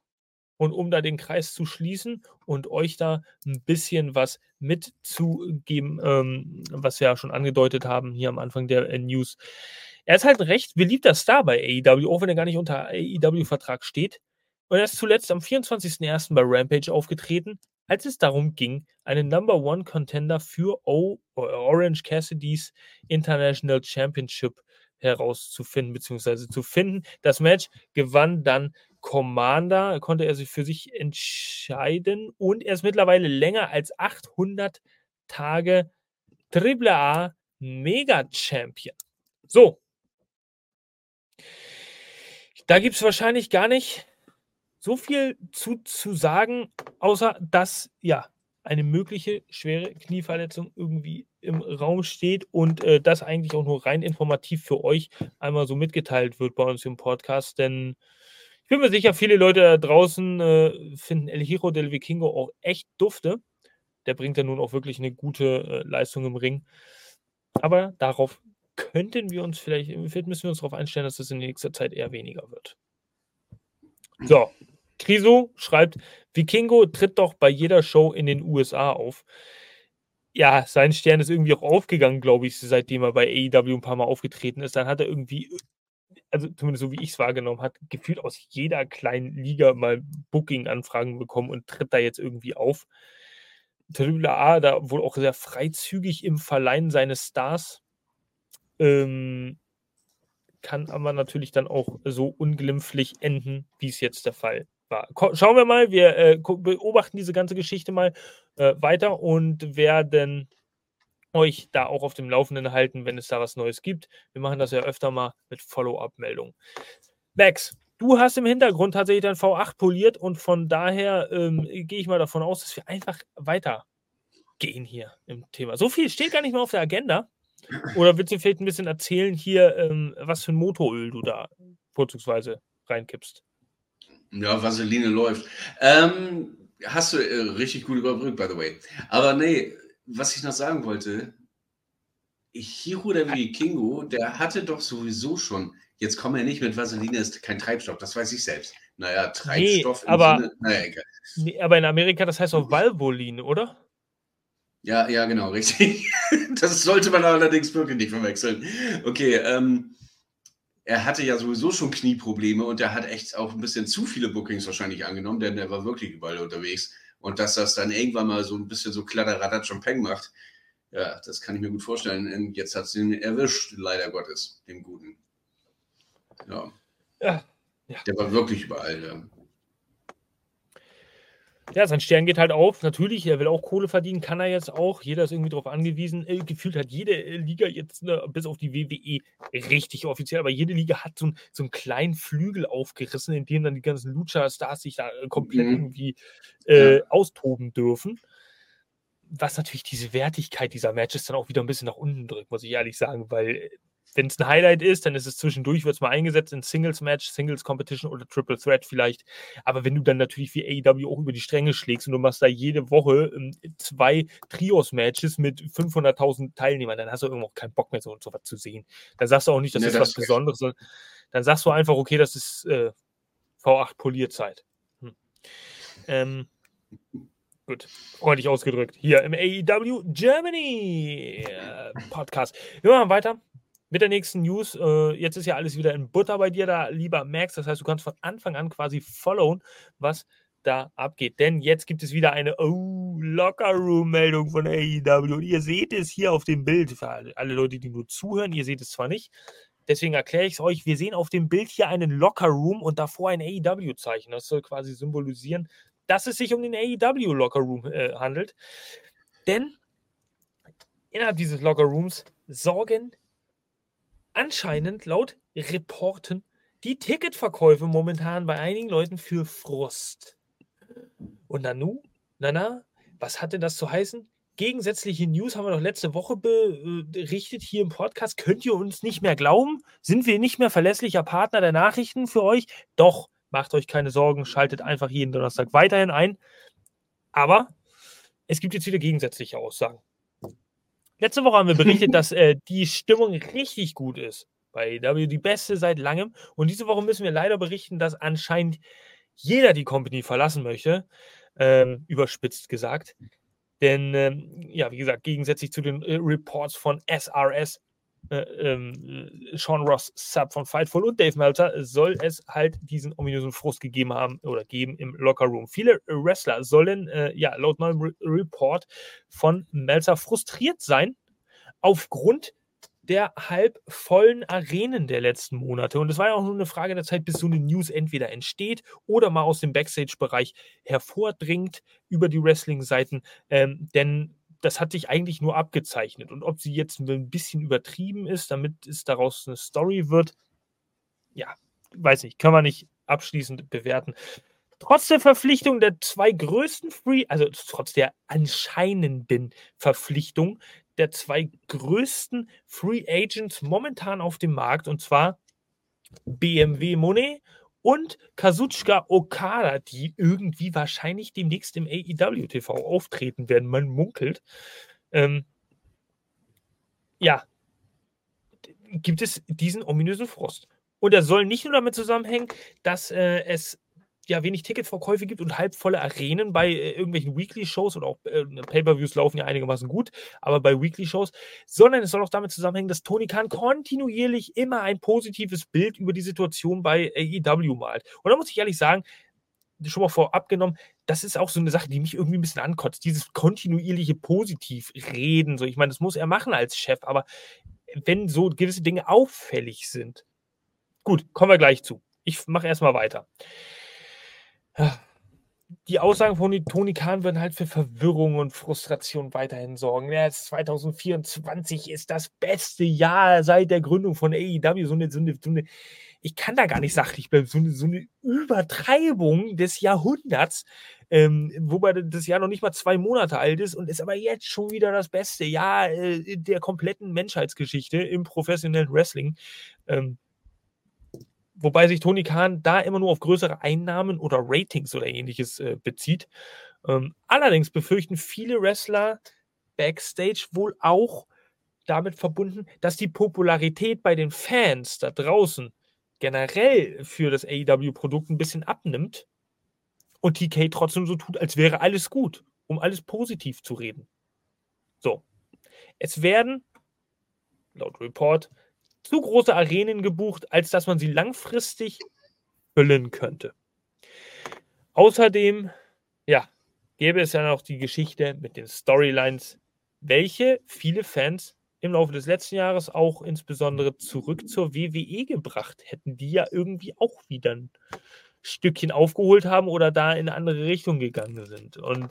und um da den Kreis zu schließen und euch da ein bisschen was mitzugeben, ähm, was wir ja schon angedeutet haben hier am Anfang der äh, News. Er ist halt ein recht beliebter Star bei AEW, auch wenn er gar nicht unter AEW-Vertrag steht. Und er ist zuletzt am 24.01. bei Rampage aufgetreten, als es darum ging, einen Number One Contender für o Orange Cassidy's International Championship herauszufinden bzw. zu finden. Das Match gewann dann Commander, konnte er sich für sich entscheiden und er ist mittlerweile länger als 800 Tage AAA Mega Champion. So. Da gibt es wahrscheinlich gar nicht so viel zu, zu sagen, außer dass ja eine mögliche schwere Knieverletzung irgendwie im Raum steht und äh, das eigentlich auch nur rein informativ für euch einmal so mitgeteilt wird bei uns im Podcast. Denn ich bin mir sicher, viele Leute da draußen äh, finden El Hiro del Vikingo auch echt dufte. Der bringt ja nun auch wirklich eine gute äh, Leistung im Ring. Aber darauf könnten wir uns vielleicht, vielleicht müssen wir uns darauf einstellen, dass es in nächster Zeit eher weniger wird. So, Kriso schreibt, Vikingo tritt doch bei jeder Show in den USA auf. Ja, sein Stern ist irgendwie auch aufgegangen, glaube ich, seitdem er bei AEW ein paar Mal aufgetreten ist. Dann hat er irgendwie, also zumindest so wie ich es wahrgenommen habe, gefühlt aus jeder kleinen Liga mal Booking-Anfragen bekommen und tritt da jetzt irgendwie auf. Triple A da wohl auch sehr freizügig im Verleihen seines Stars. Ähm, kann aber natürlich dann auch so unglimpflich enden, wie es jetzt der Fall. Schauen wir mal, wir äh, beobachten diese ganze Geschichte mal äh, weiter und werden euch da auch auf dem Laufenden halten, wenn es da was Neues gibt. Wir machen das ja öfter mal mit Follow-up-Meldungen. Max, du hast im Hintergrund tatsächlich dein V8 poliert und von daher ähm, gehe ich mal davon aus, dass wir einfach weitergehen hier im Thema. So viel steht gar nicht mehr auf der Agenda. Oder willst du vielleicht ein bisschen erzählen hier, ähm, was für ein Motoröl du da vorzugsweise reinkippst? Ja, Vaseline läuft. Ähm, hast du äh, richtig gut überbrückt, by the way. Aber nee, was ich noch sagen wollte, Hiro der Vikingo, der hatte doch sowieso schon, jetzt kommen wir nicht mit Vaseline, ist kein Treibstoff, das weiß ich selbst. Naja, Treibstoff nee, aber, Sinne, naja, egal. Nee, aber in Amerika, das heißt auch Valvoline, oder? Ja, ja, genau, richtig. Das sollte man allerdings wirklich nicht verwechseln. Okay, ähm, er hatte ja sowieso schon Knieprobleme und er hat echt auch ein bisschen zu viele Bookings wahrscheinlich angenommen, denn er war wirklich überall unterwegs. Und dass das dann irgendwann mal so ein bisschen so Kladderadatsch und Peng macht, ja, das kann ich mir gut vorstellen. Und jetzt hat es ihn erwischt, leider Gottes, den Guten. Ja. ja. ja. Der war wirklich überall. Ja. Ja, sein Stern geht halt auf. Natürlich, er will auch Kohle verdienen, kann er jetzt auch. Jeder ist irgendwie darauf angewiesen. Äh, gefühlt hat jede äh, Liga jetzt, ne, bis auf die WWE, richtig offiziell, aber jede Liga hat so, so einen kleinen Flügel aufgerissen, in dem dann die ganzen Lucha-Stars sich da äh, komplett mhm. irgendwie äh, ja. austoben dürfen. Was natürlich diese Wertigkeit dieser Matches dann auch wieder ein bisschen nach unten drückt, muss ich ehrlich sagen, weil wenn es ein Highlight ist, dann ist es zwischendurch, wird es mal eingesetzt in Singles-Match, Singles-Competition oder Triple Threat vielleicht. Aber wenn du dann natürlich wie AEW auch über die Stränge schlägst und du machst da jede Woche ähm, zwei Trios-Matches mit 500.000 Teilnehmern, dann hast du irgendwo auch keinen Bock mehr, so, so was zu sehen. Dann sagst du auch nicht, das nee, ist das was Besonderes, sondern dann sagst du einfach, okay, das ist äh, V8 Polierzeit. Hm. Ähm, Gut, freundlich ausgedrückt. Hier im AEW Germany äh, Podcast. Wir machen weiter mit der nächsten News. Äh, jetzt ist ja alles wieder in Butter bei dir da, lieber Max. Das heißt, du kannst von Anfang an quasi followen, was da abgeht. Denn jetzt gibt es wieder eine oh, Locker-Room-Meldung von AEW. Und ihr seht es hier auf dem Bild. Für alle Leute, die nur zuhören, ihr seht es zwar nicht. Deswegen erkläre ich es euch. Wir sehen auf dem Bild hier einen Locker-Room und davor ein AEW-Zeichen. Das soll quasi symbolisieren, dass es sich um den AEW Locker-Room äh, handelt. Denn innerhalb dieses Locker-Rooms sorgen anscheinend laut Reporten die Ticketverkäufe momentan bei einigen Leuten für Frust. Und Nanu, Nana, was hatte das zu heißen? Gegensätzliche News haben wir noch letzte Woche berichtet hier im Podcast. Könnt ihr uns nicht mehr glauben? Sind wir nicht mehr verlässlicher Partner der Nachrichten für euch? Doch, macht euch keine Sorgen, schaltet einfach jeden Donnerstag weiterhin ein. Aber es gibt jetzt wieder gegensätzliche Aussagen. Letzte Woche haben wir berichtet, dass äh, die Stimmung richtig gut ist bei W, die beste seit langem. Und diese Woche müssen wir leider berichten, dass anscheinend jeder die Company verlassen möchte, ähm, überspitzt gesagt. Denn, ähm, ja, wie gesagt, gegensätzlich zu den äh, Reports von SRS äh, ähm, Sean Ross, Sub von Fightful und Dave Meltzer, soll es halt diesen ominösen Frust gegeben haben oder geben im Lockerroom. Viele Wrestler sollen äh, ja laut neuem Re Report von Meltzer frustriert sein aufgrund der halb vollen Arenen der letzten Monate. Und es war ja auch nur eine Frage der Zeit, bis so eine News entweder entsteht oder mal aus dem Backstage-Bereich hervordringt über die Wrestling-Seiten. Ähm, denn das hat sich eigentlich nur abgezeichnet. Und ob sie jetzt ein bisschen übertrieben ist, damit es daraus eine Story wird, ja, weiß nicht, kann man nicht abschließend bewerten. Trotz der Verpflichtung der zwei größten Free, also trotz der anscheinenden Verpflichtung der zwei größten Free Agents momentan auf dem Markt, und zwar BMW Monet und Kazuchika Okada, die irgendwie wahrscheinlich demnächst im AEW TV auftreten werden. Man munkelt. Ähm, ja, gibt es diesen ominösen Frost. Und er soll nicht nur damit zusammenhängen, dass äh, es ja wenig Ticketverkäufe gibt und halbvolle Arenen bei äh, irgendwelchen Weekly-Shows und auch äh, Pay-Per-Views laufen ja einigermaßen gut, aber bei Weekly-Shows, sondern es soll auch damit zusammenhängen, dass Tony Khan kontinuierlich immer ein positives Bild über die Situation bei AEW malt. Und da muss ich ehrlich sagen, schon mal vorab genommen, das ist auch so eine Sache, die mich irgendwie ein bisschen ankotzt. Dieses kontinuierliche Positiv-Reden. So, ich meine, das muss er machen als Chef, aber wenn so gewisse Dinge auffällig sind. Gut, kommen wir gleich zu. Ich mache erstmal weiter die Aussagen von Toni Kahn werden halt für Verwirrung und Frustration weiterhin sorgen. Ja, 2024 ist das beste Jahr seit der Gründung von AEW. So eine, so eine, so eine ich kann da gar nicht sachlich bleiben. So eine, so eine Übertreibung des Jahrhunderts, ähm, wobei das Jahr noch nicht mal zwei Monate alt ist und ist aber jetzt schon wieder das beste Jahr äh, der kompletten Menschheitsgeschichte im professionellen Wrestling. Ähm, wobei sich Tony Khan da immer nur auf größere Einnahmen oder Ratings oder ähnliches äh, bezieht. Ähm, allerdings befürchten viele Wrestler backstage wohl auch damit verbunden, dass die Popularität bei den Fans da draußen generell für das AEW-Produkt ein bisschen abnimmt und TK trotzdem so tut, als wäre alles gut, um alles positiv zu reden. So. Es werden, laut Report, zu große Arenen gebucht, als dass man sie langfristig füllen könnte. Außerdem, ja, gäbe es ja noch die Geschichte mit den Storylines, welche viele Fans im Laufe des letzten Jahres auch insbesondere zurück zur WWE gebracht hätten, die ja irgendwie auch wieder ein Stückchen aufgeholt haben oder da in eine andere Richtung gegangen sind. Und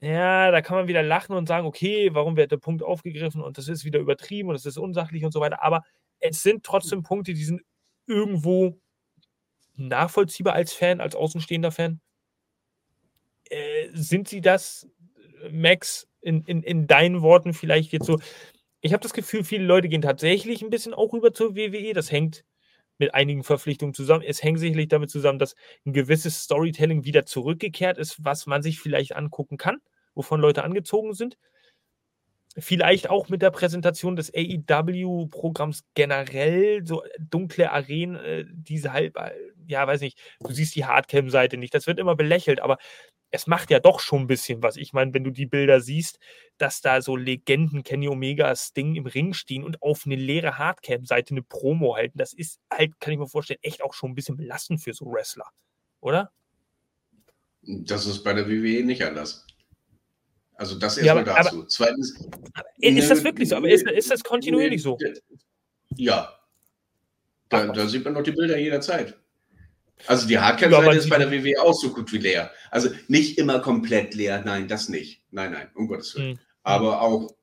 ja, da kann man wieder lachen und sagen, okay, warum wird der Punkt aufgegriffen und das ist wieder übertrieben und das ist unsachlich und so weiter. Aber es sind trotzdem Punkte, die sind irgendwo nachvollziehbar als Fan, als außenstehender Fan. Äh, sind sie das, Max, in, in, in deinen Worten vielleicht jetzt so? Ich habe das Gefühl, viele Leute gehen tatsächlich ein bisschen auch rüber zur WWE. Das hängt mit einigen Verpflichtungen zusammen. Es hängt sicherlich damit zusammen, dass ein gewisses Storytelling wieder zurückgekehrt ist, was man sich vielleicht angucken kann wovon Leute angezogen sind. Vielleicht auch mit der Präsentation des AEW-Programms generell, so dunkle Arenen, äh, diese halb, äh, ja, weiß nicht, du siehst die Hardcam-Seite nicht, das wird immer belächelt, aber es macht ja doch schon ein bisschen was. Ich meine, wenn du die Bilder siehst, dass da so Legenden, Kenny Omegas Ding im Ring stehen und auf eine leere Hardcam-Seite eine Promo halten, das ist halt, kann ich mir vorstellen, echt auch schon ein bisschen belastend für so Wrestler, oder? Das ist bei der WWE nicht anders. Also das erstmal ja, dazu. Aber, Zweitens. Ist das wirklich so? Aber ist, ist das kontinuierlich so? Ja. Da, da, sieht man doch die Bilder jederzeit. Also die Hardcam-Seite ist bei der WWE auch so gut wie leer. Also nicht immer komplett leer, nein, das nicht. Nein, nein, um Gottes Willen. Mhm. Aber auch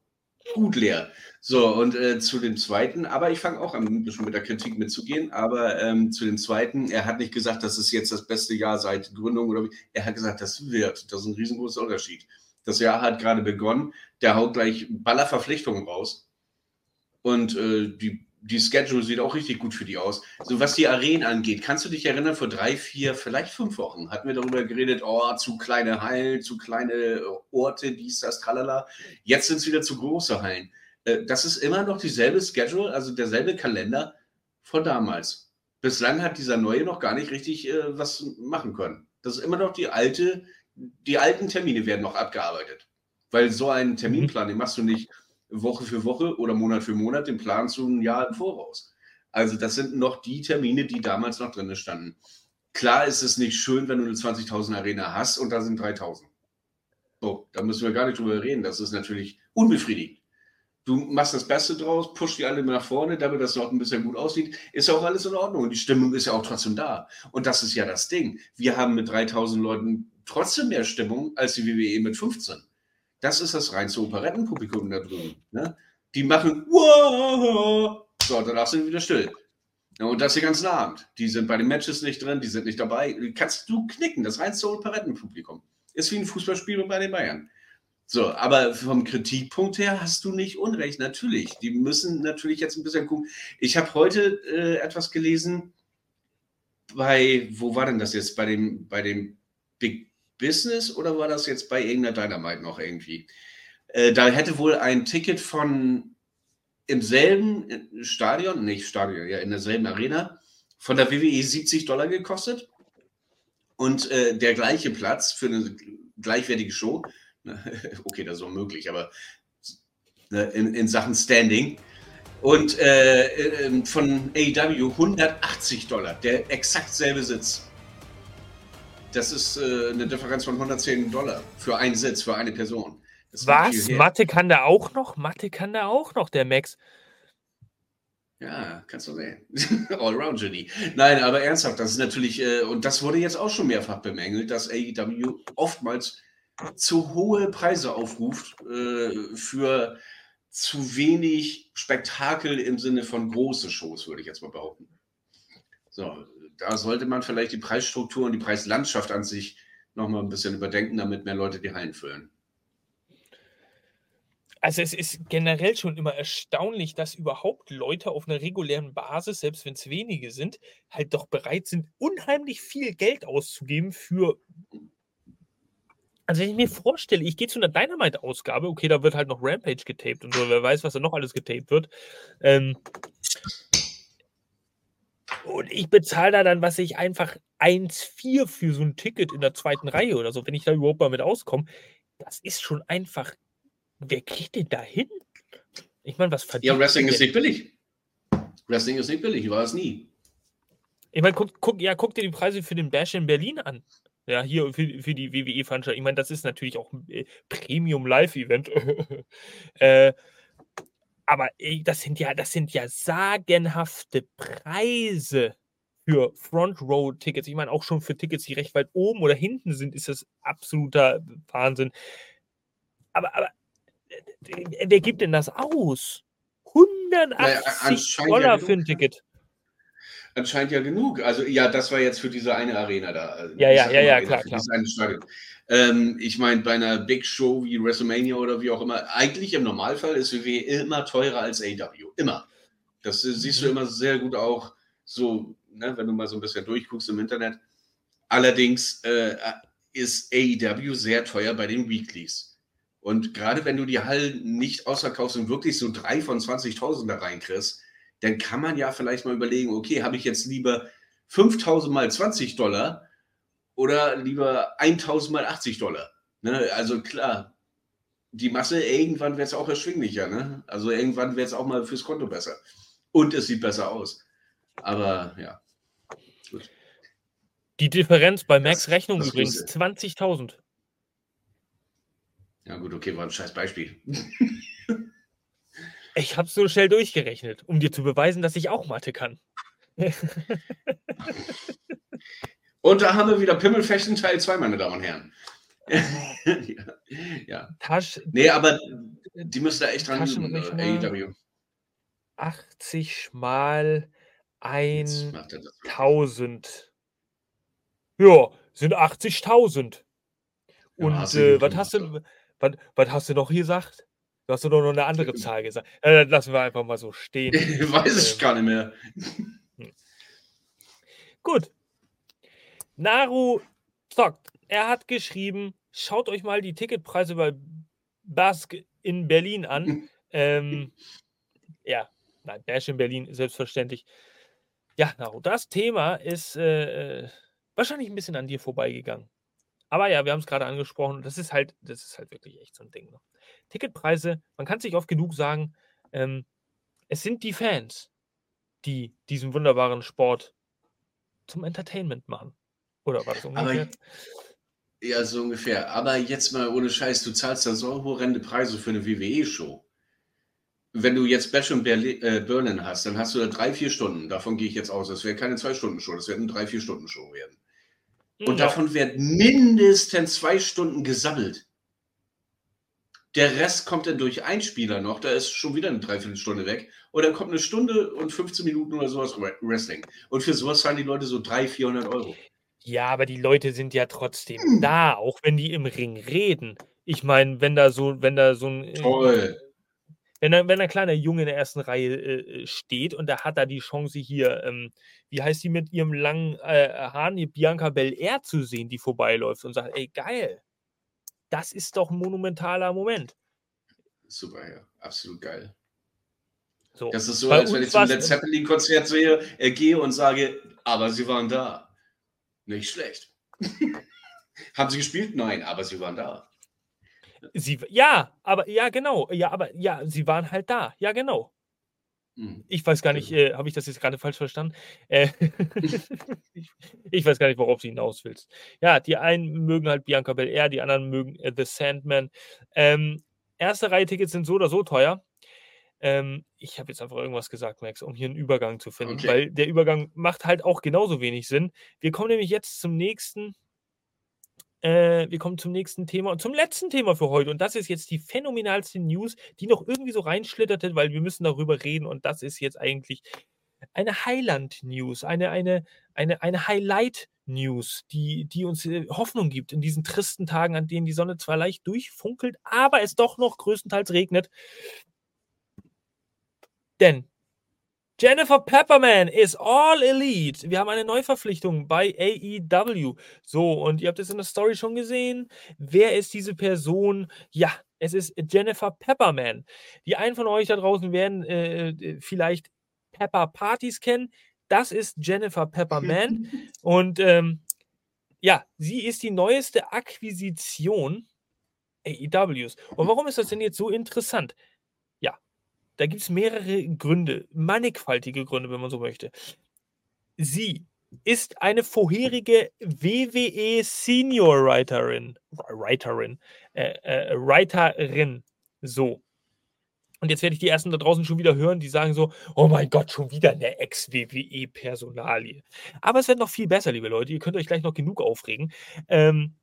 gut leer. So, und äh, zu dem zweiten, aber ich fange auch an, ein bisschen mit der Kritik mitzugehen, aber ähm, zu dem zweiten, er hat nicht gesagt, das ist jetzt das beste Jahr seit Gründung oder wie. Er hat gesagt, das wird. Das ist ein riesengroßer Unterschied. Das Jahr hat gerade begonnen. Der haut gleich Ballerverpflichtungen raus. Und äh, die, die Schedule sieht auch richtig gut für die aus. So was die Arenen angeht, kannst du dich erinnern, vor drei, vier, vielleicht fünf Wochen hatten wir darüber geredet, oh, zu kleine Hallen, zu kleine äh, Orte, dies, das, tralala. Jetzt sind es wieder zu große Hallen. Äh, das ist immer noch dieselbe Schedule, also derselbe Kalender von damals. Bislang hat dieser neue noch gar nicht richtig äh, was machen können. Das ist immer noch die alte die alten Termine werden noch abgearbeitet. Weil so einen Terminplan, den machst du nicht Woche für Woche oder Monat für Monat, den planst du ein Jahr im Voraus. Also das sind noch die Termine, die damals noch drin standen. Klar ist es nicht schön, wenn du eine 20.000 Arena hast und da sind 3.000. So, da müssen wir gar nicht drüber reden. Das ist natürlich unbefriedigend. Du machst das Beste draus, pusht die alle nach vorne, damit das noch ein bisschen gut aussieht. Ist auch alles in Ordnung. Und die Stimmung ist ja auch trotzdem da. Und das ist ja das Ding. Wir haben mit 3000 Leuten trotzdem mehr Stimmung als die WWE mit 15. Das ist das reinste Operettenpublikum da drüben. Ne? Die machen wow, so, danach sind wieder still. Und das den ganzen Abend. Die sind bei den Matches nicht drin, die sind nicht dabei. Kannst du knicken, das reinste Operettenpublikum. Ist wie ein Fußballspiel bei den Bayern. So, aber vom Kritikpunkt her hast du nicht Unrecht, natürlich. Die müssen natürlich jetzt ein bisschen gucken. Ich habe heute äh, etwas gelesen bei, wo war denn das jetzt? Bei dem, bei dem Big Business oder war das jetzt bei irgendeiner Dynamite noch irgendwie? Äh, da hätte wohl ein Ticket von im selben Stadion, nicht Stadion, ja, in derselben Arena, von der WWE 70 Dollar gekostet. Und äh, der gleiche Platz für eine gleichwertige Show, okay, das ist auch möglich, aber ne, in, in Sachen Standing. Und äh, äh, von AEW 180 Dollar, der exakt selbe Sitz. Das ist äh, eine Differenz von 110 Dollar für einen Sitz, für eine Person. Was? Mathe kann der auch noch? Mathe kann der auch noch, der Max. Ja, kannst du sehen. Allround Genie. Nein, aber ernsthaft, das ist natürlich, äh, und das wurde jetzt auch schon mehrfach bemängelt, dass AEW oftmals zu hohe Preise aufruft äh, für zu wenig Spektakel im Sinne von große Shows, würde ich jetzt mal behaupten. So, da sollte man vielleicht die Preisstruktur und die Preislandschaft an sich nochmal ein bisschen überdenken, damit mehr Leute die Hallen füllen. Also es ist generell schon immer erstaunlich, dass überhaupt Leute auf einer regulären Basis, selbst wenn es wenige sind, halt doch bereit sind, unheimlich viel Geld auszugeben für. Also wenn ich mir vorstelle, ich gehe zu einer Dynamite-Ausgabe, okay, da wird halt noch Rampage getaped und so, wer weiß, was da noch alles getaped wird. Ähm, und ich bezahle da dann, was ich einfach 1,4 für so ein Ticket in der zweiten Reihe oder so, wenn ich da überhaupt mal mit auskomme. Das ist schon einfach Wer kriegt denn da hin? Ich meine, was verdient Ja, Wrestling ist nicht billig. Wrestling ist nicht billig, war es nie. Ich meine, guck, guck, ja, guck dir die Preise für den Bash in Berlin an. Ja, hier für, für die WWE-Veranstaltung. Ich meine, das ist natürlich auch ein äh, Premium-Live-Event. äh, aber ey, das sind ja, das sind ja sagenhafte Preise für Front-Row-Tickets. Ich meine, auch schon für Tickets, die recht weit oben oder hinten sind, ist das absoluter Wahnsinn. Aber, aber wer gibt denn das aus? 180 naja, Dollar für ein Ticket. Anscheinend ja genug. Also ja, das war jetzt für diese eine Arena da. Ja, ja, ja, ja, klar, klar. Ähm, ich meine, bei einer Big Show wie WrestleMania oder wie auch immer, eigentlich im Normalfall ist WWE immer teurer als AW. Immer. Das äh, siehst du mhm. immer sehr gut auch so, ne, wenn du mal so ein bisschen durchguckst im Internet. Allerdings äh, ist AEW sehr teuer bei den Weeklies. Und gerade wenn du die Hallen nicht ausverkaufst und wirklich so drei von 20.000 da reinkriegst, dann kann man ja vielleicht mal überlegen, okay, habe ich jetzt lieber 5.000 mal 20 Dollar oder lieber 1.000 mal 80 Dollar? Ne? Also klar, die Masse, irgendwann wird es auch erschwinglicher. Ne? Also irgendwann wird es auch mal fürs Konto besser. Und es sieht besser aus. Aber ja. Gut. Die Differenz bei Max Rechnung übrigens 20.000. Ja, gut, okay, war ein scheiß Beispiel. Ich habe es so schnell durchgerechnet, um dir zu beweisen, dass ich auch Mathe kann. und da haben wir wieder Pimmelfechten Teil 2, meine Damen und Herren. ja. ja. Tasch nee, aber die müssen da echt dran AEW. 80 mal 1000. Ja, sind 80.000. Und ja, äh, was hast du, was, was hast du noch gesagt? Du hast doch noch eine andere Zahl gesagt. Äh, lassen wir einfach mal so stehen. Weiß ich ähm, gar nicht mehr. Hm. Gut. Naru zockt. Er hat geschrieben, schaut euch mal die Ticketpreise bei Bask in Berlin an. ähm, ja, nein, Bash in Berlin, selbstverständlich. Ja, Naru, das Thema ist äh, äh wahrscheinlich ein bisschen an dir vorbeigegangen. Aber ja, wir haben es gerade angesprochen. Das ist halt, das ist halt wirklich echt so ein Ding. Ne? Ticketpreise, man kann sich oft genug sagen, ähm, es sind die Fans, die diesen wunderbaren Sport zum Entertainment machen. Oder war das ungefähr? Aber, ja, so ungefähr. Aber jetzt mal ohne Scheiß, du zahlst da so horrende Preise für eine WWE-Show. Wenn du jetzt Bash und Berlin, äh, Berlin hast, dann hast du da drei, vier Stunden. Davon gehe ich jetzt aus. Das wäre keine Zwei-Stunden-Show, das wird eine drei, vier Stunden-Show werden. Und ja. davon werden mindestens zwei Stunden gesammelt. Der Rest kommt dann durch Einspieler noch, da ist schon wieder eine Dreiviertelstunde weg. Oder kommt eine Stunde und 15 Minuten oder sowas Wrestling. Und für sowas zahlen die Leute so 300, 400 Euro. Ja, aber die Leute sind ja trotzdem hm. da, auch wenn die im Ring reden. Ich meine, wenn da so, wenn da so ein. Äh, Toll. Wenn, da, wenn ein kleiner Junge in der ersten Reihe äh, steht und der hat da die Chance hier, ähm, wie heißt die mit ihrem langen äh, Haaren, die Bianca Belair zu sehen, die vorbeiläuft und sagt, ey, geil, das ist doch ein monumentaler Moment. Super, ja, absolut geil. So. Das ist so, Bei als wenn ich zum Led Zeppelin-Konzert äh, gehe und sage, aber sie waren da. Nicht schlecht. Haben sie gespielt? Nein, aber sie waren da. Sie, ja, aber ja, genau. Ja, aber ja, sie waren halt da. Ja, genau. Hm. Ich weiß gar nicht, äh, habe ich das jetzt gerade falsch verstanden? Äh, ich, ich, weiß gar nicht, worauf du hinaus willst. Ja, die einen mögen halt Bianca Belair, die anderen mögen äh, The Sandman. Ähm, erste Reihe Tickets sind so oder so teuer. Ähm, ich habe jetzt einfach irgendwas gesagt, Max, um hier einen Übergang zu finden, okay. weil der Übergang macht halt auch genauso wenig Sinn. Wir kommen nämlich jetzt zum nächsten. Äh, wir kommen zum nächsten Thema und zum letzten Thema für heute. Und das ist jetzt die phänomenalste News, die noch irgendwie so reinschlitterte, weil wir müssen darüber reden. Und das ist jetzt eigentlich eine Highland-News, eine, eine, eine, eine Highlight-News, die, die uns äh, Hoffnung gibt in diesen tristen Tagen, an denen die Sonne zwar leicht durchfunkelt, aber es doch noch größtenteils regnet. Denn Jennifer Pepperman ist All Elite. Wir haben eine Neuverpflichtung bei AEW. So, und ihr habt es in der Story schon gesehen. Wer ist diese Person? Ja, es ist Jennifer Pepperman. Die einen von euch da draußen werden äh, äh vielleicht Pepper Partys kennen. Das ist Jennifer Pepperman. und ähm, ja, sie ist die neueste Akquisition AEWs. Und warum ist das denn jetzt so interessant? Da gibt es mehrere Gründe, mannigfaltige Gründe, wenn man so möchte. Sie ist eine vorherige WWE Senior Writerin, Writerin, äh, äh, Writerin, so. Und jetzt werde ich die ersten da draußen schon wieder hören, die sagen so, oh mein Gott, schon wieder eine Ex-WWE-Personalie. Aber es wird noch viel besser, liebe Leute. Ihr könnt euch gleich noch genug aufregen. Ähm,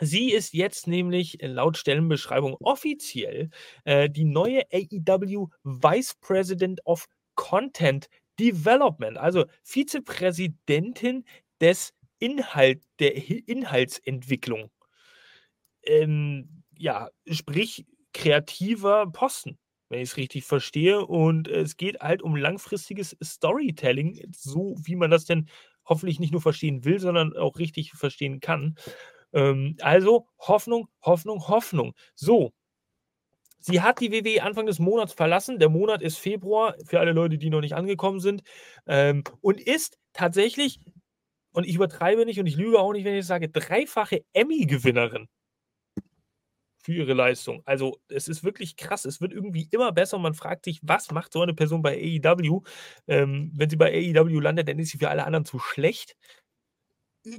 Sie ist jetzt nämlich laut Stellenbeschreibung offiziell äh, die neue AEW Vice President of Content Development, also Vizepräsidentin des Inhalt, der Inhaltsentwicklung. Ähm, ja, sprich kreativer Posten, wenn ich es richtig verstehe. Und es geht halt um langfristiges Storytelling, so wie man das denn hoffentlich nicht nur verstehen will, sondern auch richtig verstehen kann. Ähm, also Hoffnung, Hoffnung, Hoffnung. So. Sie hat die WWE Anfang des Monats verlassen. Der Monat ist Februar, für alle Leute, die noch nicht angekommen sind. Ähm, und ist tatsächlich, und ich übertreibe nicht und ich lüge auch nicht, wenn ich sage, dreifache Emmy-Gewinnerin für ihre Leistung. Also es ist wirklich krass. Es wird irgendwie immer besser und man fragt sich, was macht so eine Person bei AEW? Ähm, wenn sie bei AEW landet, dann ist sie für alle anderen zu schlecht.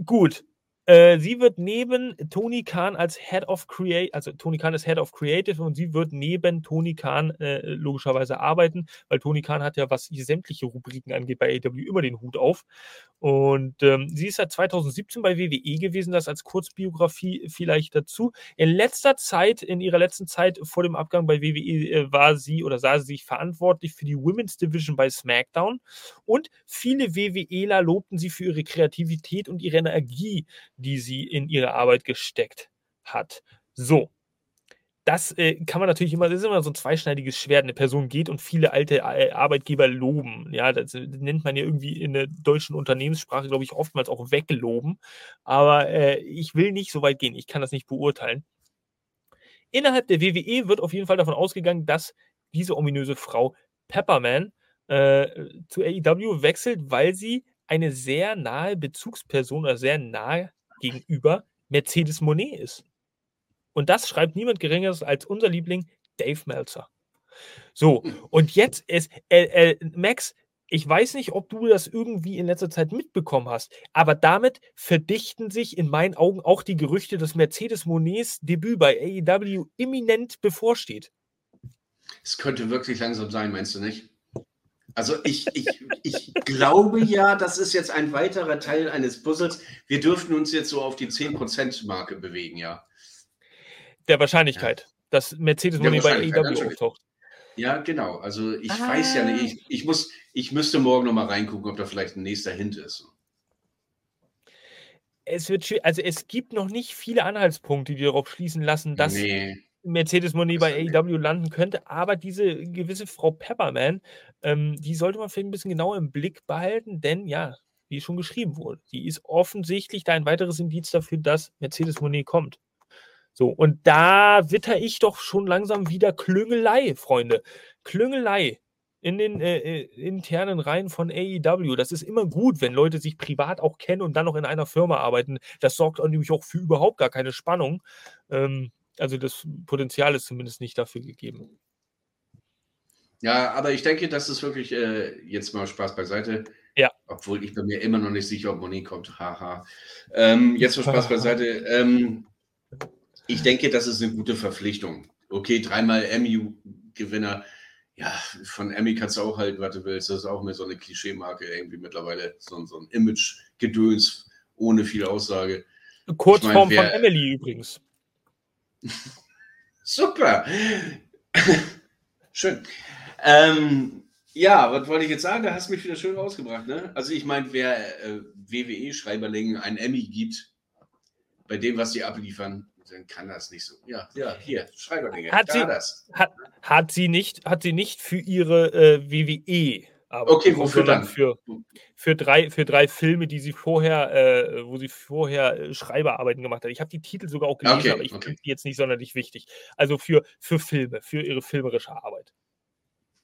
Gut, äh, sie wird neben Tony Khan als Head of Creative, also Tony Khan ist Head of Creative und sie wird neben Tony Khan äh, logischerweise arbeiten, weil Tony Khan hat ja, was sämtliche Rubriken angeht, bei AW immer den Hut auf. Und ähm, sie ist seit 2017 bei WWE gewesen, das als Kurzbiografie vielleicht dazu. In letzter Zeit, in ihrer letzten Zeit vor dem Abgang bei WWE, äh, war sie oder sah sie sich verantwortlich für die Women's Division bei SmackDown. Und viele WWEler lobten sie für ihre Kreativität und ihre Energie, die sie in ihre Arbeit gesteckt hat. So, das äh, kann man natürlich immer, das ist immer so ein zweischneidiges Schwert. Eine Person geht und viele alte äh, Arbeitgeber loben. Ja, das, das, nennt man ja irgendwie in der deutschen Unternehmenssprache, glaube ich, oftmals auch wegloben. Aber äh, ich will nicht so weit gehen. Ich kann das nicht beurteilen. Innerhalb der WWE wird auf jeden Fall davon ausgegangen, dass diese ominöse Frau Pepperman äh, zu AEW wechselt, weil sie eine sehr nahe Bezugsperson oder sehr nahe gegenüber Mercedes Monet ist. Und das schreibt niemand Geringeres als unser Liebling Dave Meltzer. So, und jetzt ist, äh, äh, Max, ich weiß nicht, ob du das irgendwie in letzter Zeit mitbekommen hast, aber damit verdichten sich in meinen Augen auch die Gerüchte, dass Mercedes Monets Debüt bei AEW imminent bevorsteht. Es könnte wirklich langsam sein, meinst du nicht? Also ich, ich, ich glaube ja, das ist jetzt ein weiterer Teil eines Puzzles. Wir dürften uns jetzt so auf die 10%-Marke bewegen, ja. Der Wahrscheinlichkeit, ja. dass Mercedes Money bei AEW auftaucht. Ja, genau. Also ich ah. weiß ja nicht, ich, ich, muss, ich müsste morgen nochmal reingucken, ob da vielleicht ein nächster Hint ist. Es wird also es gibt noch nicht viele Anhaltspunkte, die darauf schließen lassen, dass nee. Mercedes Money bei AEW landen könnte, aber diese gewisse Frau Pepperman, ähm, die sollte man vielleicht ein bisschen genauer im Blick behalten, denn ja, wie schon geschrieben wurde, die ist offensichtlich da ein weiteres Indiz dafür, dass Mercedes Money kommt. So, und da witter ich doch schon langsam wieder Klüngelei, Freunde. Klüngelei in den äh, äh internen Reihen von AEW. Das ist immer gut, wenn Leute sich privat auch kennen und dann noch in einer Firma arbeiten. Das sorgt nämlich auch für überhaupt gar keine Spannung. Ähm, also das Potenzial ist zumindest nicht dafür gegeben. Ja, aber ich denke, das ist wirklich äh, jetzt mal Spaß beiseite. Ja. Obwohl ich bin mir immer noch nicht sicher, ob Moni kommt. Haha. Ähm, jetzt mal Spaß beiseite. Ähm, ich denke, das ist eine gute Verpflichtung. Okay, dreimal MU-Gewinner. Ja, von Emmy kannst du auch halten, was du willst. Das ist auch mehr so eine Klischeemarke irgendwie mittlerweile. So, so ein Image-Gedöns ohne viel Aussage. Kurzform ich mein, von Emily übrigens. Super. Schön. Ähm, ja, was wollte ich jetzt sagen? Da hast du mich wieder schön rausgebracht. Ne? Also ich meine, wer äh, WWE-Schreiberlingen ein Emmy gibt, bei dem, was sie abliefern, dann kann das nicht so. Ja, ja, hier, Schreiberlinge. Hat, sie, das. Hat, hat, sie nicht, hat sie nicht für ihre äh, WWE aber okay, wofür dann? Für, für, drei, für drei Filme, die sie vorher, äh, wo sie vorher äh, Schreiberarbeiten gemacht hat. Ich habe die Titel sogar auch gelesen, okay, aber ich okay. finde die jetzt nicht sonderlich wichtig. Also für, für Filme, für ihre filmerische Arbeit.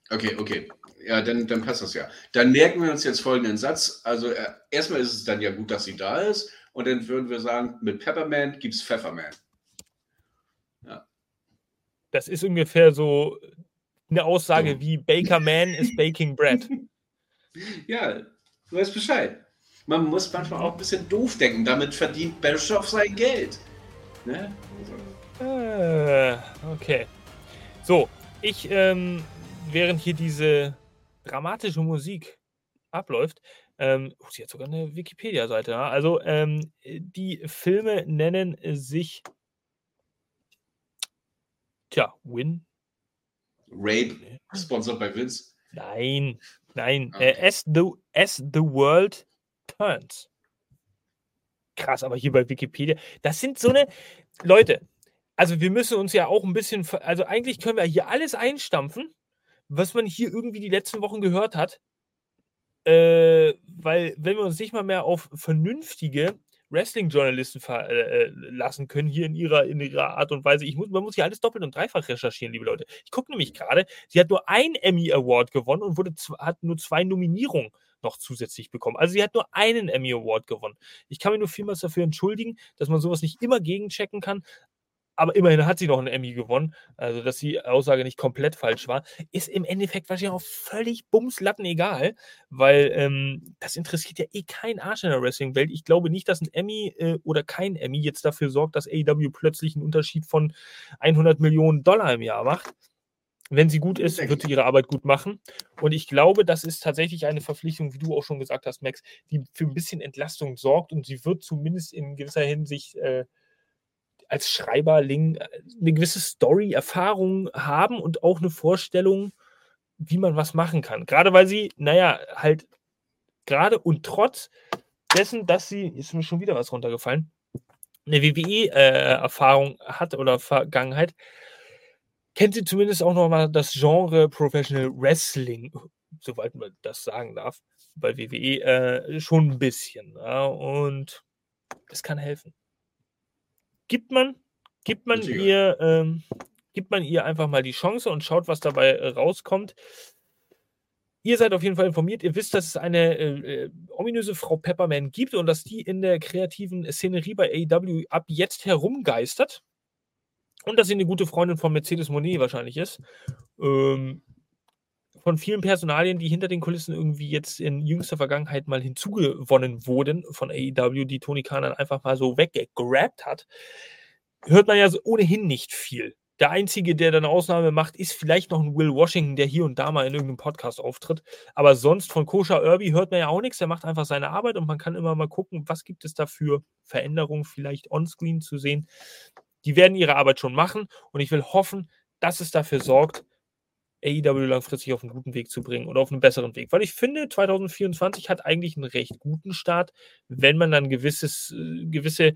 Okay, okay. Ja, dann, dann passt das ja. Dann merken wir uns jetzt folgenden Satz. Also äh, erstmal ist es dann ja gut, dass sie da ist. Und dann würden wir sagen, mit Pepperman gibt es Pfefferman. Ja. Das ist ungefähr so eine Aussage wie Baker Man is baking bread. Ja, du weißt Bescheid. Man muss manchmal auch ein bisschen doof denken. Damit verdient Bischof sein Geld. Ne? Äh, okay. So, ich, ähm, während hier diese dramatische Musik abläuft, ähm, oh, sie hat sogar eine Wikipedia-Seite. Ja? Also, ähm, die Filme nennen sich, tja, Win, Rape, sponsored by Vince? Nein, nein. Okay. Äh, as, the, as the World Turns. Krass, aber hier bei Wikipedia, das sind so eine. Leute, also wir müssen uns ja auch ein bisschen. Also eigentlich können wir hier alles einstampfen, was man hier irgendwie die letzten Wochen gehört hat. Äh, weil, wenn wir uns nicht mal mehr auf vernünftige Wrestling-Journalisten verlassen äh, können, hier in ihrer, in ihrer Art und Weise. Ich muss, man muss hier alles doppelt und dreifach recherchieren, liebe Leute. Ich gucke nämlich gerade, sie hat nur ein Emmy Award gewonnen und wurde, hat nur zwei Nominierungen noch zusätzlich bekommen. Also sie hat nur einen Emmy Award gewonnen. Ich kann mich nur vielmals dafür entschuldigen, dass man sowas nicht immer gegenchecken kann, aber immerhin hat sie noch einen Emmy gewonnen. Also, dass die Aussage nicht komplett falsch war, ist im Endeffekt wahrscheinlich auch völlig bumslatten egal, weil ähm, das interessiert ja eh kein Arsch in der Wrestling-Welt. Ich glaube nicht, dass ein Emmy äh, oder kein Emmy jetzt dafür sorgt, dass AEW plötzlich einen Unterschied von 100 Millionen Dollar im Jahr macht. Wenn sie gut ist, wird sie ihre Arbeit gut machen. Und ich glaube, das ist tatsächlich eine Verpflichtung, wie du auch schon gesagt hast, Max, die für ein bisschen Entlastung sorgt und sie wird zumindest in gewisser Hinsicht äh, als Schreiberling äh, eine gewisse Story-Erfahrung haben und auch eine Vorstellung, wie man was machen kann. Gerade weil sie, naja, halt gerade und trotz dessen, dass sie, ist mir schon wieder was runtergefallen, eine WWE-Erfahrung äh, hat oder Vergangenheit, kennt sie zumindest auch noch mal das Genre Professional Wrestling, soweit man das sagen darf, bei WWE äh, schon ein bisschen. Ja, und es kann helfen gibt man, gibt man ihr, ähm, gibt man ihr einfach mal die Chance und schaut, was dabei äh, rauskommt. Ihr seid auf jeden Fall informiert. Ihr wisst, dass es eine äh, äh ominöse Frau Pepperman gibt und dass die in der kreativen Szenerie bei AEW ab jetzt herumgeistert. Und dass sie eine gute Freundin von Mercedes Monet wahrscheinlich ist. Ähm, von vielen Personalien, die hinter den Kulissen irgendwie jetzt in jüngster Vergangenheit mal hinzugewonnen wurden von AEW, die Tony Khan dann einfach mal so weggegrabt hat, hört man ja ohnehin nicht viel. Der Einzige, der dann Ausnahme macht, ist vielleicht noch ein Will Washington, der hier und da mal in irgendeinem Podcast auftritt. Aber sonst von Kosha Irby hört man ja auch nichts. Der macht einfach seine Arbeit und man kann immer mal gucken, was gibt es da für Veränderungen vielleicht onscreen zu sehen. Die werden ihre Arbeit schon machen und ich will hoffen, dass es dafür sorgt, AEW langfristig auf einen guten Weg zu bringen oder auf einen besseren Weg. Weil ich finde, 2024 hat eigentlich einen recht guten Start, wenn man dann gewisses, äh, gewisse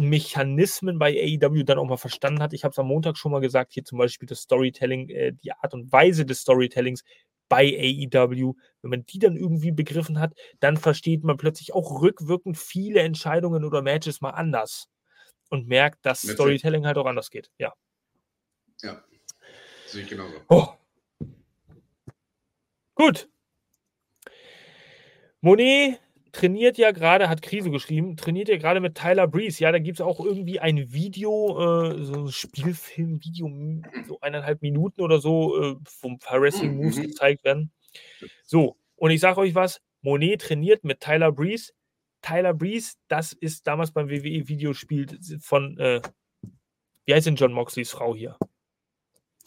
Mechanismen bei AEW dann auch mal verstanden hat. Ich habe es am Montag schon mal gesagt, hier zum Beispiel das Storytelling, äh, die Art und Weise des Storytellings bei AEW. Wenn man die dann irgendwie begriffen hat, dann versteht man plötzlich auch rückwirkend viele Entscheidungen oder Matches mal anders und merkt, dass Storytelling halt auch anders geht. Ja. Ja. Sehe ich genauso. Oh, Gut. Monet trainiert ja gerade, hat Krise geschrieben, trainiert ja gerade mit Tyler Breeze. Ja, da gibt es auch irgendwie ein Video, äh, so ein Spielfilm-Video, so eineinhalb Minuten oder so, äh, wo ein paar Wrestling-Moves mhm. gezeigt werden. So, und ich sage euch was, Monet trainiert mit Tyler Breeze. Tyler Breeze, das ist damals beim WWE-Videospiel von, äh, wie heißt denn John Moxleys Frau hier?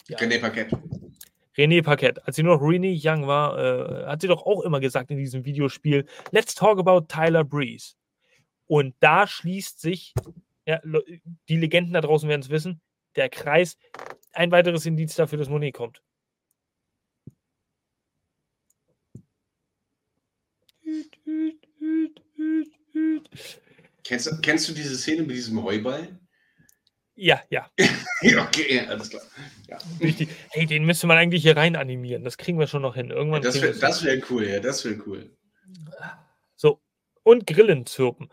Ja. René Paquette. René Paquette, als sie noch Renee Young war, äh, hat sie doch auch immer gesagt in diesem Videospiel, let's talk about Tyler Breeze. Und da schließt sich, ja, die Legenden da draußen werden es wissen, der Kreis, ein weiteres Indiz dafür, dass Monet kommt. Kennst, kennst du diese Szene mit diesem Heuball? Ja, ja. okay, alles klar. Ja. Richtig. Hey, den müsste man eigentlich hier rein animieren. Das kriegen wir schon noch hin. Irgendwann ja, das wäre wär cool, ja, das wäre cool. So, und Grillen zirpen.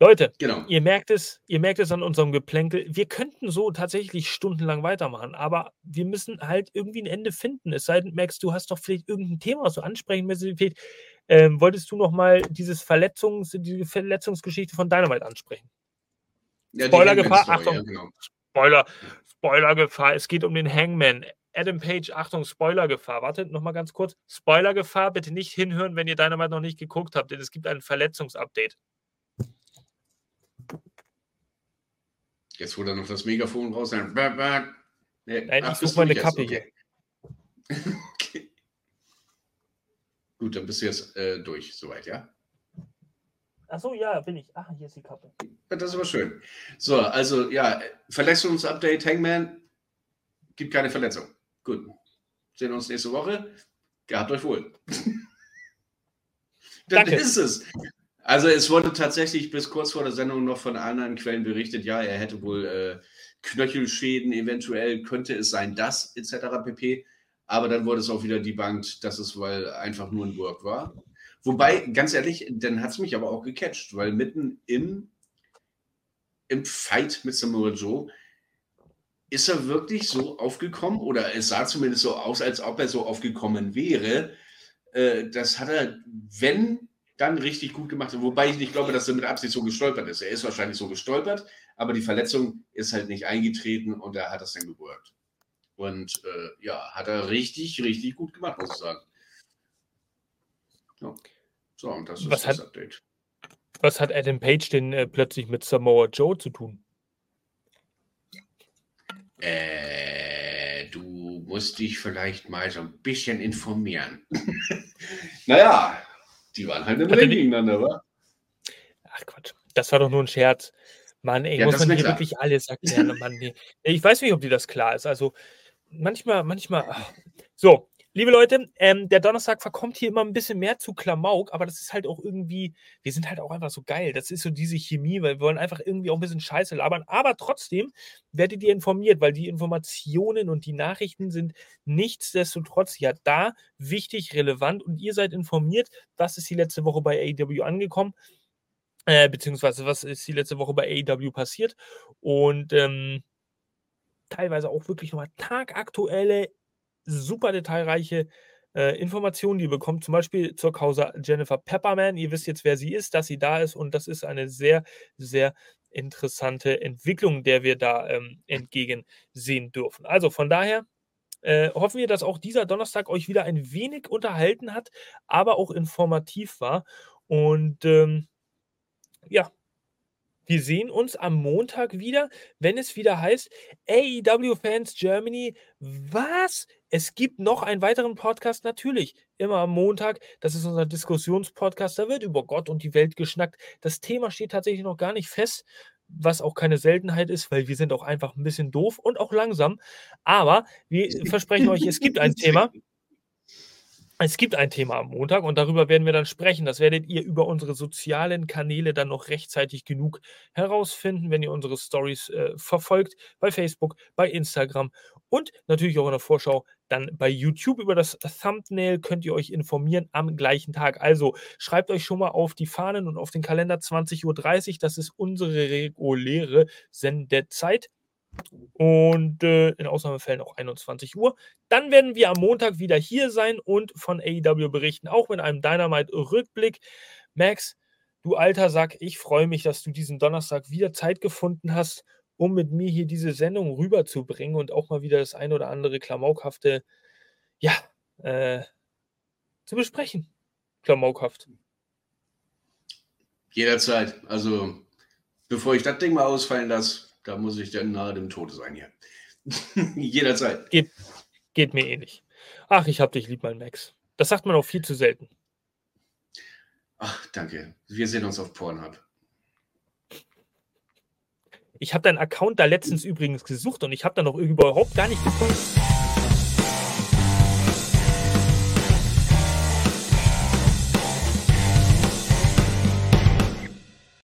Leute, genau. ihr merkt es, ihr merkt es an unserem Geplänkel. Wir könnten so tatsächlich stundenlang weitermachen, aber wir müssen halt irgendwie ein Ende finden. Es sei denn, merkst du, hast doch vielleicht irgendein Thema, was du ansprechen willst. Ähm, wolltest du noch mal dieses Verletzungs, diese Verletzungsgeschichte von Dynamite ansprechen? Ja, Spoilergefahr, Achtung. Ja, genau. Spoiler, Spoilergefahr. Es geht um den Hangman. Adam Page, Achtung, Spoilergefahr. Wartet noch mal ganz kurz. Spoilergefahr, bitte nicht hinhören, wenn ihr Dynamite noch nicht geguckt habt, denn es gibt ein Verletzungsupdate. Jetzt holt er noch das Megafon raus. Dann... Nee, Nein, ich suche meine Kappe okay. hier. okay. Gut, dann bist du jetzt äh, durch, soweit, ja? Achso, ja, bin ich. Ach, hier ist die Kappe. Das ist aber schön. So, also ja, Verletzungsupdate, Hangman, gibt keine Verletzung. Gut. Sehen uns nächste Woche. Gehabt euch wohl. Dann Danke. ist es. Also es wurde tatsächlich bis kurz vor der Sendung noch von anderen Quellen berichtet, ja, er hätte wohl äh, Knöchelschäden, eventuell könnte es sein, das, etc. pp. Aber dann wurde es auch wieder debunked, dass es weil einfach nur ein Work war. Wobei, ganz ehrlich, dann hat es mich aber auch gecatcht, weil mitten im, im Fight mit Samoa Joe ist er wirklich so aufgekommen, oder es sah zumindest so aus, als ob er so aufgekommen wäre. Äh, das hat er, wenn, dann richtig gut gemacht. Wobei ich nicht glaube, dass er mit Absicht so gestolpert ist. Er ist wahrscheinlich so gestolpert, aber die Verletzung ist halt nicht eingetreten und er hat das dann gewirkt. Und äh, ja, hat er richtig, richtig gut gemacht, muss ich sagen. Ja. So, und das ist was das hat, Update. Was hat Adam Page denn äh, plötzlich mit Samoa Joe zu tun? Äh, du musst dich vielleicht mal so ein bisschen informieren. naja, die waren halt im Ring gegeneinander, wa? Ach Quatsch, das war doch nur ein Scherz. Mann, ey, ja, muss man hier klar. wirklich alles erklären, Mann. Ich weiß nicht, ob dir das klar ist. Also manchmal, manchmal. Ach. So, Liebe Leute, ähm, der Donnerstag verkommt hier immer ein bisschen mehr zu Klamauk, aber das ist halt auch irgendwie, wir sind halt auch einfach so geil. Das ist so diese Chemie, weil wir wollen einfach irgendwie auch ein bisschen Scheiße labern. Aber trotzdem werdet ihr informiert, weil die Informationen und die Nachrichten sind nichtsdestotrotz ja da, wichtig, relevant und ihr seid informiert. Was ist die letzte Woche bei AEW angekommen? Äh, beziehungsweise was ist die letzte Woche bei AEW passiert? Und ähm, teilweise auch wirklich nochmal tagaktuelle super detailreiche äh, Informationen, die ihr bekommt, zum Beispiel zur Causa Jennifer Pepperman. Ihr wisst jetzt, wer sie ist, dass sie da ist und das ist eine sehr, sehr interessante Entwicklung, der wir da ähm, entgegensehen dürfen. Also von daher äh, hoffen wir, dass auch dieser Donnerstag euch wieder ein wenig unterhalten hat, aber auch informativ war. Und ähm, ja, wir sehen uns am Montag wieder, wenn es wieder heißt, AEW Fans Germany, was? Es gibt noch einen weiteren Podcast, natürlich, immer am Montag. Das ist unser Diskussionspodcast, da wird über Gott und die Welt geschnackt. Das Thema steht tatsächlich noch gar nicht fest, was auch keine Seltenheit ist, weil wir sind auch einfach ein bisschen doof und auch langsam. Aber wir versprechen euch, es gibt ein Thema. Es gibt ein Thema am Montag und darüber werden wir dann sprechen. Das werdet ihr über unsere sozialen Kanäle dann noch rechtzeitig genug herausfinden, wenn ihr unsere Stories äh, verfolgt, bei Facebook, bei Instagram und natürlich auch in der Vorschau dann bei YouTube über das Thumbnail könnt ihr euch informieren am gleichen Tag. Also schreibt euch schon mal auf die Fahnen und auf den Kalender 20.30 Uhr. Das ist unsere reguläre Sendezeit. Und äh, in Ausnahmefällen auch 21 Uhr. Dann werden wir am Montag wieder hier sein und von AEW berichten, auch mit einem Dynamite-Rückblick. Max, du alter Sack, ich freue mich, dass du diesen Donnerstag wieder Zeit gefunden hast, um mit mir hier diese Sendung rüberzubringen und auch mal wieder das ein oder andere Klamaukhafte, ja, äh, zu besprechen. Klamaukhaft. Jederzeit. Also, bevor ich das Ding mal ausfallen lasse, da muss ich dann nahe dem Tode sein hier. Jederzeit. Geht, geht mir ähnlich. Eh Ach, ich hab dich lieb, mein Max. Das sagt man auch viel zu selten. Ach, danke. Wir sehen uns auf Pornhub. Ich habe deinen Account da letztens übrigens gesucht und ich habe da noch überhaupt gar nicht gefunden.